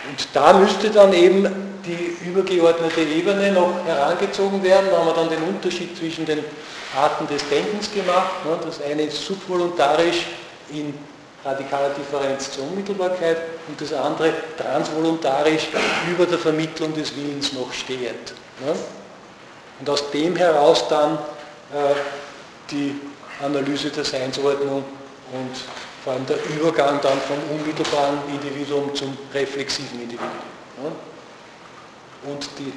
Und da müsste dann eben die übergeordnete Ebene noch herangezogen werden. Da haben wir dann den Unterschied zwischen den Arten des Denkens gemacht. Ne? Das eine ist subvoluntarisch in radikaler Differenz zur Unmittelbarkeit und das andere transvoluntarisch über der Vermittlung des Willens noch stehend. Ne? Und aus dem heraus dann äh, die Analyse der Seinsordnung und vor allem der Übergang dann vom unmittelbaren Individuum zum reflexiven Individuum. Und die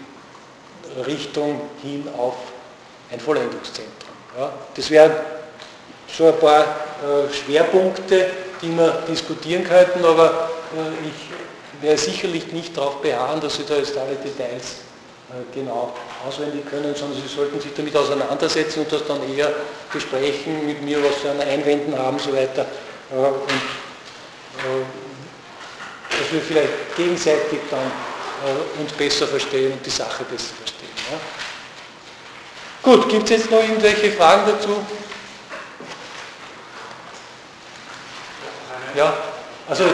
Richtung hin auf ein Vollendungszentrum. Das wären so ein paar äh, Schwerpunkte, die wir diskutieren könnten, aber äh, ich werde sicherlich nicht darauf beharren, dass Sie da jetzt alle Details genau auswendig können, sondern Sie sollten sich damit auseinandersetzen und das dann eher besprechen mit mir, was Sie an Einwänden haben und so weiter. Äh, und äh, dass wir vielleicht gegenseitig dann uns besser verstehen und die Sache besser verstehen. Gut, gibt es jetzt noch irgendwelche Fragen dazu? Ja, also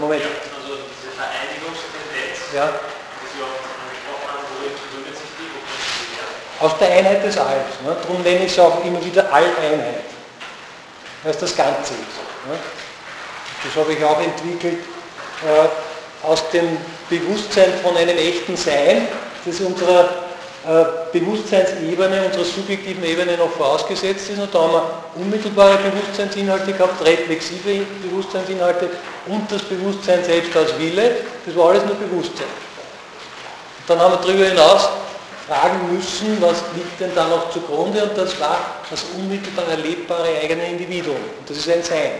Moment. Also diese Vereinigungstendenz. Ja. Aus der Einheit des Alls. Ne? Darum nenne ich es auch immer wieder Alleinheit, weil es das Ganze ist. Ne? das habe ich auch entwickelt, äh, aus dem Bewusstsein von einem echten Sein, das unserer äh, Bewusstseinsebene, unserer subjektiven Ebene noch vorausgesetzt ist. Und da haben wir unmittelbare Bewusstseinsinhalte gehabt, reflexive Bewusstseinsinhalte und das Bewusstsein selbst als Wille. Das war alles nur Bewusstsein. Dann haben wir darüber hinaus fragen müssen, was liegt denn da noch zugrunde und das war das unmittelbar erlebbare eigene Individuum. Und das ist ein Sein,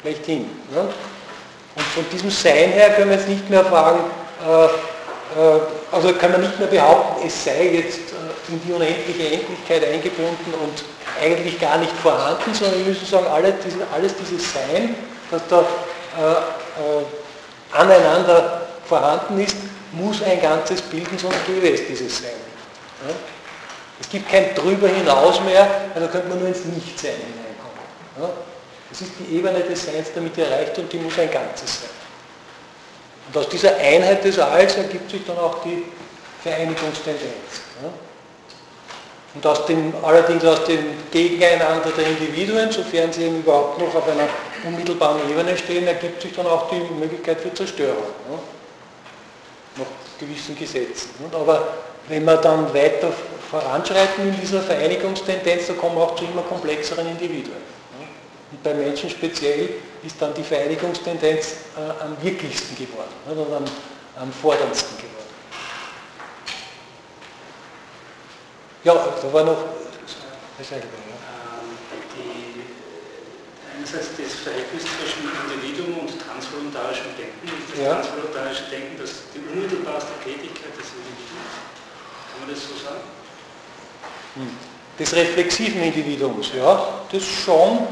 schlechthin. Ne? Und von diesem Sein her können wir jetzt nicht mehr fragen, äh, äh, also kann man nicht mehr behaupten, es sei jetzt äh, in die unendliche Endlichkeit eingebunden und eigentlich gar nicht vorhanden, sondern wir müssen sagen, alles, alles dieses Sein, das da äh, äh, aneinander vorhanden ist, muss ein ganzes bilden, sonst gäbe es dieses Sein. Ja? Es gibt kein drüber hinaus mehr, also könnte man nur ins Nichtsein hineinkommen. Ja? Das ist die Ebene des Seins damit erreicht und die muss ein Ganzes sein. Und aus dieser Einheit des Alls ergibt sich dann auch die Vereinigungstendenz. Ja? Und aus dem, allerdings aus dem Gegeneinander der Individuen, sofern sie eben überhaupt noch auf einer unmittelbaren Ebene stehen, ergibt sich dann auch die Möglichkeit für Zerstörung. Ja? Nach gewissen Gesetzen. Aber wenn wir dann weiter voranschreiten in dieser Vereinigungstendenz, da kommen wir auch zu immer komplexeren Individuen. Und bei Menschen speziell ist dann die Vereinigungstendenz äh, am wirklichsten geworden und am, am forderndsten geworden. Ja, da war noch. Das ja. Ähm, einerseits das Verhältnis zwischen Individuum und transvoluntarischem Denken. Das ja. transvoluntarische Denken, das die unmittelbarste Tätigkeit des Individuums. Kann man das so sagen? Hm. Des reflexiven Individuums, ja, das schon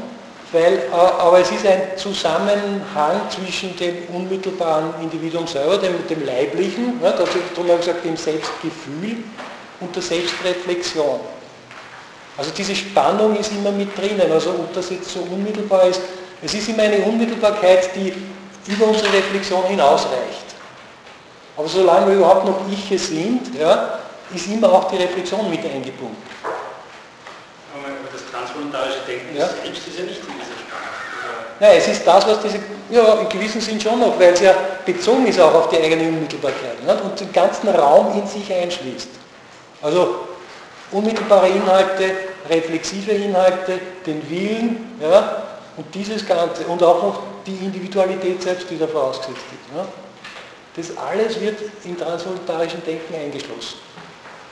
weil, äh, aber es ist ein Zusammenhang zwischen dem unmittelbaren Individuum selber, dem, dem Leiblichen, ne, dazu haben wir gesagt, dem Selbstgefühl und der Selbstreflexion. Also diese Spannung ist immer mit drinnen, also ob das jetzt so unmittelbar ist, es ist immer eine Unmittelbarkeit, die über unsere Reflexion hinausreicht. Aber solange wir überhaupt noch Iche sind, ja, ist immer auch die Reflexion mit eingebunden. Aber das transvoluntarische Denken ja? selbst ist ja nicht Nein, es ist das, was diese, ja, in gewissem Sinn schon noch, weil es ja bezogen ist auch auf die eigene Unmittelbarkeit nicht? und den ganzen Raum in sich einschließt. Also unmittelbare Inhalte, reflexive Inhalte, den Willen, ja, und dieses Ganze, und auch noch die Individualität selbst, die da vorausgesetzt ist. Ja. Das alles wird im transvoluntarischen Denken eingeschlossen.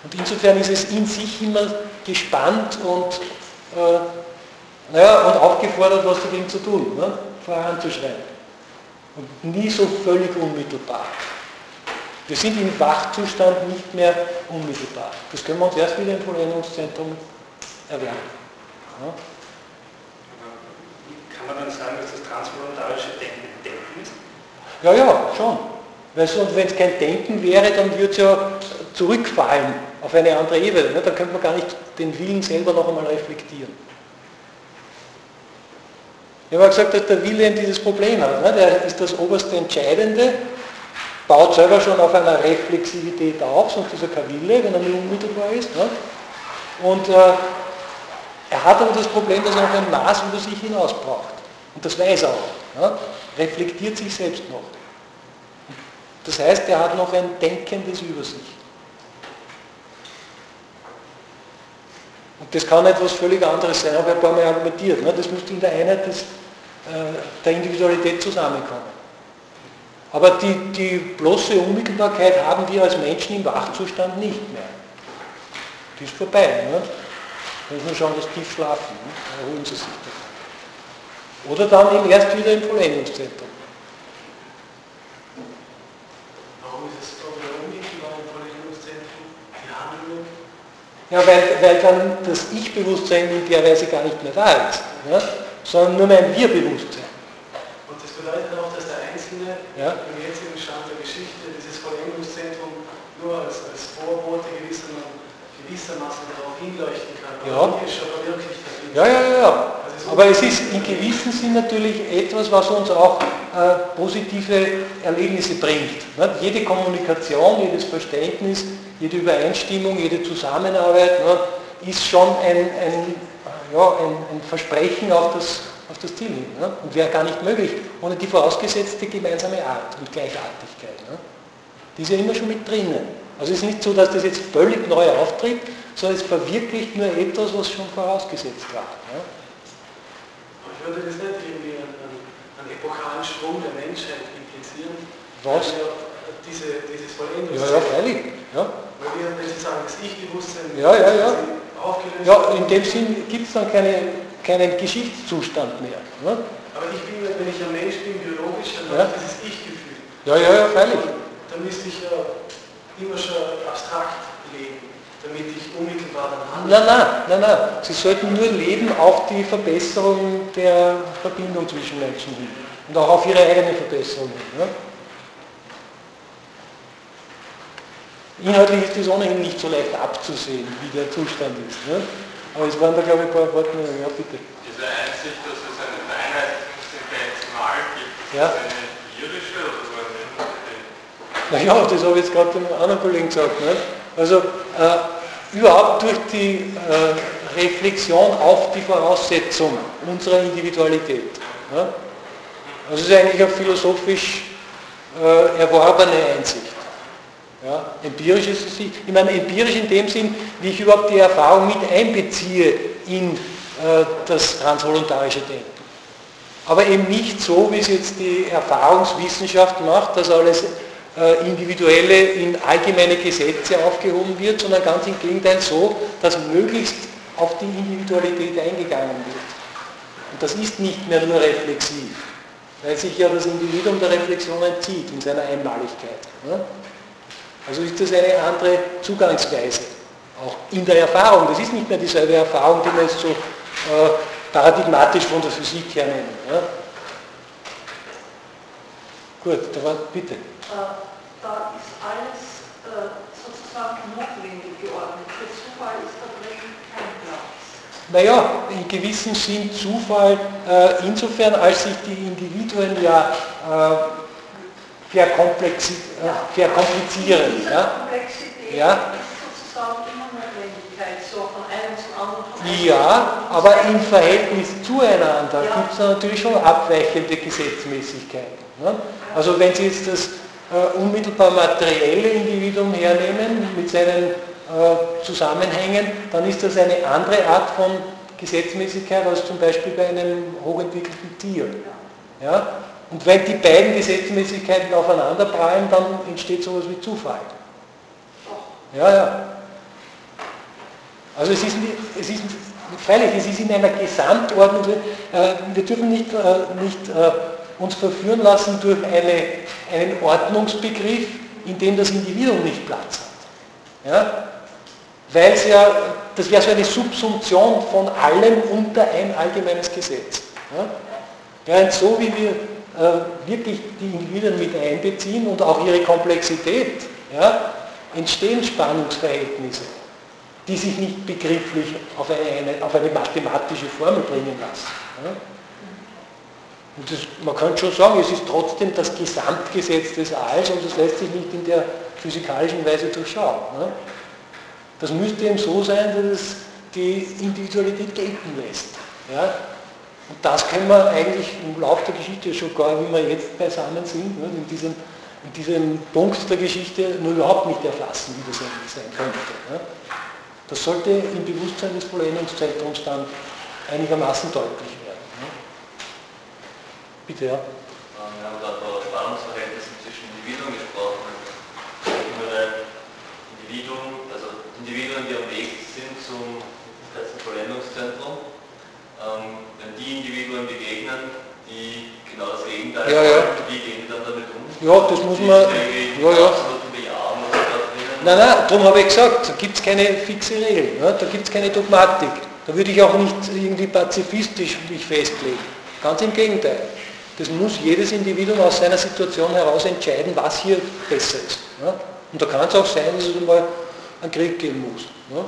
Und insofern ist es in sich immer gespannt und äh, naja, und aufgefordert, was dagegen zu tun, ne? voranzuschreiten. Und nie so völlig unmittelbar. Wir sind im Wachzustand nicht mehr unmittelbar. Das können wir uns erst wieder im Vollendungszentrum erwerben. Ja? Kann man dann sagen, dass das transvoluntarische Denken Denken ist? Ja, ja, schon. Weil sonst, wenn es kein Denken wäre, dann würde es ja zurückfallen auf eine andere Ebene. Ne? Dann könnte man gar nicht den Willen selber noch einmal reflektieren. Ich habe gesagt, dass der Wille dieses Problem hat. Ne? Der ist das oberste Entscheidende, baut selber schon auf einer Reflexivität auf, sonst ist er kein Wille, wenn er nicht unmittelbar ist. Ne? Und äh, er hat aber das Problem, dass er noch ein Maß über sich hinaus braucht. Und das weiß er auch. Ne? Reflektiert sich selbst noch. Das heißt, er hat noch ein Denkendes über sich. Und das kann etwas völlig anderes sein, habe ich ein paar Mal argumentiert. Ne? Das müsste in der Einheit des äh, der Individualität zusammenkommen. Aber die, die bloße Unmittelbarkeit haben wir als Menschen im Wachzustand nicht mehr. Die ist vorbei. Ne? Da muss man schauen, dass tief schlafen. Ne? Erholen sie sich davon. Oder dann eben erst wieder im Vollendungszentrum. Warum ist es aber unmittelbar im Vollendungszentrum die Handlung? Ja, weil, weil dann das Ich-Bewusstsein in der Weise gar nicht mehr da ist. Ne? sondern nur mein Wir-Bewusstsein. Und das bedeutet auch, dass der Einzelne ja? im jetzigen Stand der Geschichte dieses Vollendungszentrum nur als, als Vorbote gewissermaßen darauf hinleuchten kann. Ja. Ja, ja, ja, ja. Also Aber es ist in gewissem Sinn natürlich etwas, was uns auch äh, positive Erlebnisse bringt. Nicht? Jede Kommunikation, jedes Verständnis, jede Übereinstimmung, jede Zusammenarbeit nicht? ist schon ein, ein ja, ein, ein, Versprechen auf das, auf das Ziel hin. Ne? Und wäre gar nicht möglich ohne die vorausgesetzte gemeinsame Art und Gleichartigkeit. Ne? Die ist ja immer schon mit drinnen. Also es ist nicht so, dass das jetzt völlig neu auftritt, sondern es verwirklicht nur etwas, was schon vorausgesetzt war. Ne? Ich würde das nicht irgendwie einen, einen epochalen Sprung der Menschheit implizieren. Was? Diese, dieses Vollendes. Ja, ja, freilich. Ja. Weil wir, wenn Sie sagen, das Ich-Bewusstsein Ja, ja, ja. aufgelöst Ja, in dem Sinn gibt es dann keine, keinen Geschichtszustand mehr. Ne? Aber ich bin, wenn ich ein Mensch bin, biologisch, dann Ja. habe ich dieses Ich-Gefühl. Ja, ja, ja, freilich. Dann müsste ich ja immer schon abstrakt leben, damit ich unmittelbar dann handle. Nein, nein, nein, nein. Sie sollten nur leben auf die Verbesserung der Verbindung zwischen Menschen hin. Und auch auf ihre eigene Verbesserung hin. Ne? Inhaltlich ist das ohnehin nicht so leicht abzusehen, wie der Zustand ist. Ne? Aber es waren da, glaube ich, ein paar Wortmeldungen. Ja, bitte. Diese Einsicht, dass es eine Vereinheitungsdimensional gibt, ist Ja. das eine irische oder eine? Naja, das habe ich jetzt gerade dem anderen Kollegen gesagt. Ne? Also äh, überhaupt durch die äh, Reflexion auf die Voraussetzung unserer Individualität. Ne? Also es ist eigentlich eine philosophisch äh, erworbene Einsicht. Ja, empirisch ist es. Ich meine, empirisch in dem Sinn, wie ich überhaupt die Erfahrung mit einbeziehe in äh, das transvoluntarische Denken. Aber eben nicht so, wie es jetzt die Erfahrungswissenschaft macht, dass alles äh, Individuelle in allgemeine Gesetze aufgehoben wird, sondern ganz im Gegenteil so, dass möglichst auf die Individualität eingegangen wird. Und das ist nicht mehr nur reflexiv, weil sich ja das Individuum der Reflexion entzieht in seiner Einmaligkeit. Ne? Also ist das eine andere Zugangsweise, auch in der Erfahrung. Das ist nicht mehr dieselbe Erfahrung, die man jetzt so äh, paradigmatisch von der Physik her nennen. Ja? Gut, da war, bitte. Äh, da ist alles äh, sozusagen notwendig geordnet. Für Zufall ist da drin kein Platz. Naja, in gewissem Sinn Zufall äh, insofern, als sich die Individuen ja äh, verkomplexi äh, verkomplizieren. Ja? Komplexität Ja. Ja, zum aber im Verhältnis zueinander Ja. gibt es natürlich schon abweichende Gesetzmäßigkeiten. Ne? Also wenn Sie jetzt das äh, unmittelbar materielle Individuum hernehmen mit seinen äh, Zusammenhängen, dann ist das eine andere Art von Gesetzmäßigkeit als zum Beispiel bei einem hochentwickelten Tier. Ja? Und wenn die beiden Gesetzmäßigkeiten aufeinander prallen, dann entsteht sowas wie Zufall. Ja, ja. Also es ist, es ist freilich, es ist in einer Gesamtordnung, äh, wir dürfen nicht, äh, nicht äh, uns verführen lassen durch eine, einen Ordnungsbegriff, in dem das Individuum nicht Platz hat. Ja? Weil es ja, das wäre so eine Subsumption von allem unter ein allgemeines Gesetz. Ja? Während so wie wir äh, wirklich die Individuen mit einbeziehen und auch ihre Komplexität, ja, entstehen Spannungsverhältnisse, die sich nicht begrifflich auf eine, auf eine mathematische Formel bringen lassen. Ja. Das, man könnte schon sagen, es ist trotzdem das Gesamtgesetz des Alls und das lässt sich nicht in der physikalischen Weise durchschauen. Ne? Das müsste eben so sein, dass es die Individualität gelten lässt. Ja? Und das können wir eigentlich im Laufe der Geschichte schon gar, wie wir jetzt beisammen sind, ne, in, diesem, in diesem Punkt der Geschichte nur überhaupt nicht erfassen, wie das eigentlich sein könnte. Ne. Das sollte im Bewusstsein des Vollendungszentrums dann einigermaßen deutlich werden. Ne. Bitte, ja. Ähm, Wir haben gerade von Spannungsverhältnissen zwischen Individuen gesprochen. Also Individuen, die am Weg sind zum Vollendungszentrum, ähm, Individuen begegnen, die genau das Gegenteil Ja, ja. wie gehen die dann damit um? Ja, das muss Die man- ja, ja. Nein, nein, darum habe ich gesagt, da gibt es keine fixe Regel, ne? da gibt es keine Dogmatik. Da würde ich auch nicht irgendwie pazifistisch mich festlegen. Ganz im Gegenteil. Das muss jedes Individuum aus seiner Situation heraus entscheiden, was hier besser ist. Ne? Und da kann es auch sein, dass es einmal einen Krieg geben muss. Ne?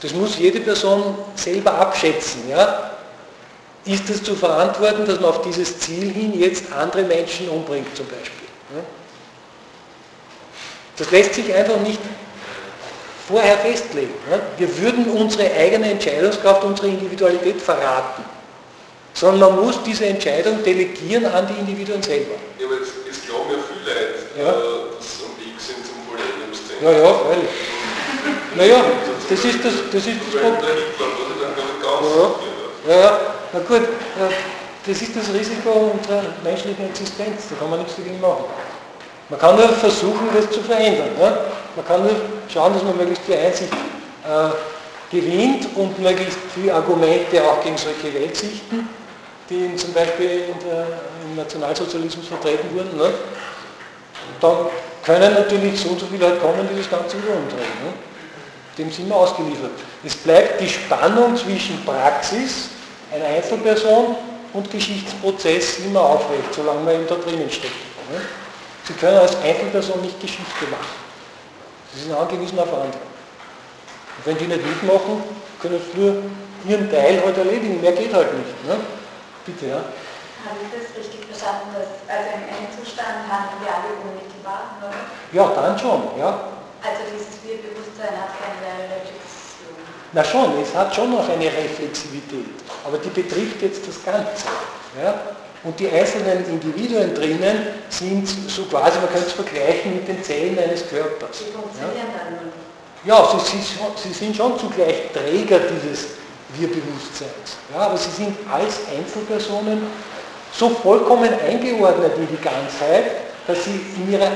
Das muss jede Person selber abschätzen. Ja? Ist es zu verantworten, dass man auf dieses Ziel hin jetzt andere Menschen umbringt zum Beispiel? Das lässt sich einfach nicht vorher festlegen. Wir würden unsere eigene Entscheidungskraft, unsere Individualität verraten. sondern man muss diese Entscheidung delegieren an die Individuen selber. Ja, aber jetzt, jetzt glauben ja viele Leute, Ja. äh, dass sie am Weg sind zum Vollendungszentrum. Ja, ja, freilich. Naja, das ist das, das, ist das Problem. Ja. Ja, na gut, das ist das Risiko unserer menschlichen Existenz, da kann man nichts dagegen machen. Man kann nur versuchen, das zu verändern. Ne? Man kann nur schauen, dass man möglichst viel Einsicht äh, gewinnt und möglichst viele Argumente auch gegen solche Weltsichten, die in, zum Beispiel in der, im Nationalsozialismus vertreten wurden. Ne? Dann können natürlich so und so viele Leute kommen, die das Ganze wieder umdrehen. Ne? Dem sind wir ausgeliefert. Es bleibt die Spannung zwischen Praxis einer Einzelperson und Geschichtsprozess immer aufrecht, solange man eben da drinnen steckt. Sie können als Einzelperson nicht Geschichte machen. Sie sind angewiesen auf andere. Und wenn die nicht mitmachen, können sie nur ihren Teil halt erledigen. Mehr geht halt nicht. Ne? Bitte, ja. Habe ich das richtig verstanden, dass also in einem Zustand handeln wir alle unmittelbar, oder? Ja, dann schon, ja. Also dieses Wir-Bewusstsein hat keine Reflexion. Na schon, es hat schon noch eine Reflexivität, aber die betrifft jetzt das Ganze. Ja? Und die einzelnen Individuen drinnen sind so quasi, man könnte es vergleichen mit den Zellen eines Körpers. Die Ja, funktionieren dann nur nicht. ja sie, sie, sie sind schon zugleich Träger dieses Wir-Bewusstseins. Ja, aber sie sind als Einzelpersonen so vollkommen eingeordnet in die Ganzheit, dass sie in ihrer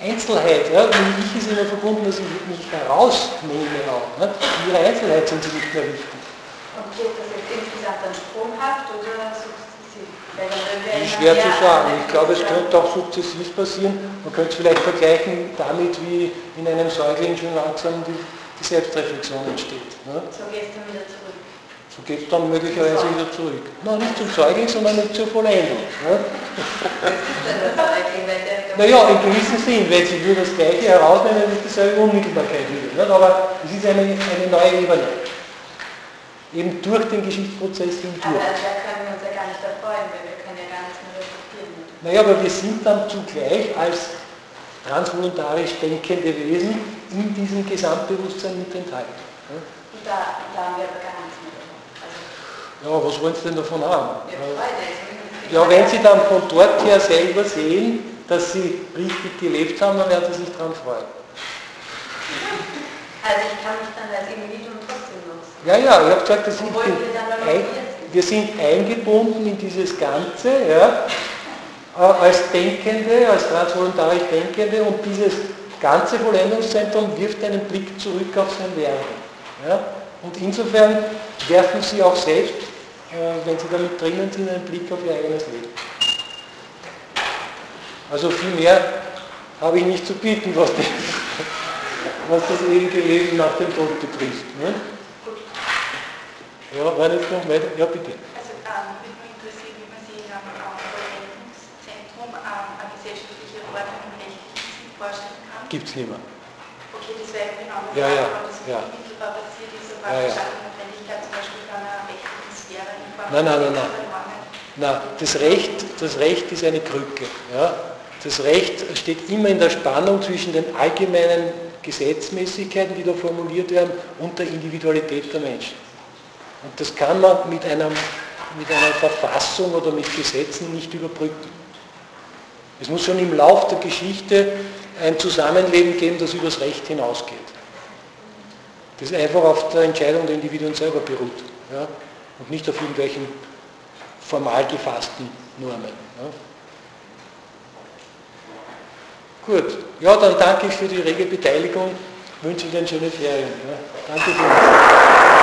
Einzelheit, ja, mit Ich ist immer verbunden, dass ich mich herausnehme auch. Ne? In ihrer Einzelheit sind sie nicht mehr wichtig. Und wird das jetzt insgesamt dann sprunghaft oder sukzessiv? Schwer zu sagen. Ich glaube, es könnte auch sukzessiv passieren. Man könnte es vielleicht vergleichen damit, wie in einem Säugling schon langsam die, die Selbstreflexion entsteht. Ne? So gehst du wieder zurück. Geht es dann möglicherweise wieder zurück. Nein, nicht zum Säugling, sondern nicht zur Vollendung. Ne? Naja, in gewissem Sinn, wenn Sie nur das Gleiche herausnehmen, ist dieselbe Unmittelbarkeit wieder. Nicht? Aber es ist eine, eine neue Ebene. Eben durch den Geschichtsprozess Aber hindurch. da können wir uns ja gar nicht erfreuen, weil wir können ja gar nichts mehr reflektieren. Naja, aber wir sind dann zugleich als transvoluntarisch denkende Wesen in diesem Gesamtbewusstsein mit enthalten. Und da, da haben wir aber gar nichts mehr davon. Also, Ja, was wollen Sie denn davon haben? Ja, wenn Sie dann von dort her selber sehen, dass Sie richtig gelebt haben, dann werden Sie sich daran freuen. Also ich kann mich dann als Individuum trotzdem nutzen. Ja, ja, ich habe gesagt, das sind wir ein, wir sind eingebunden in dieses Ganze, ja, äh, als Denkende, als transvoluntarisch Denkende und dieses ganze Vollendungszentrum wirft einen Blick zurück auf sein Werden. Ja. Und insofern werfen Sie auch selbst, wenn Sie damit drinnen sind, einen Blick auf Ihr eigenes Leben. Also viel mehr habe ich nicht zu bieten, was, die, was das ewige Leben nach dem Tod betrifft. Ne? Ja, war nicht noch weiter? Ja, bitte. Also ähm, würde mich interessieren, wie man sich am Vollendungszentrum ähm, eine gesellschaftliche Ordnung im rechtlichen vorstellen kann. Gibt es nicht mehr. Okay, das wäre genau Ja, ja, ja. unmittelbar passiert ist, aber Ja, ja. die Notwendigkeit zum Beispiel von einer rechtlichen Sphäre in Form Nein, nein, nein, nein. Na, das Recht, das Recht ist eine Krücke. Ja? Das Recht steht immer in der Spannung zwischen den allgemeinen Gesetzmäßigkeiten, die da formuliert werden, und der Individualität der Menschen. Und das kann man mit, einem, mit einer Verfassung oder mit Gesetzen nicht überbrücken. Es muss schon im Lauf der Geschichte ein Zusammenleben geben, das übers Recht hinausgeht. Das einfach auf der Entscheidung der Individuen selber beruht ja? Und nicht auf irgendwelchen formal gefassten Normen. Ja? Gut, ja, dann danke ich für die rege Beteiligung, wünsche Ihnen schöne Ferien. Ja? Danke vielmals.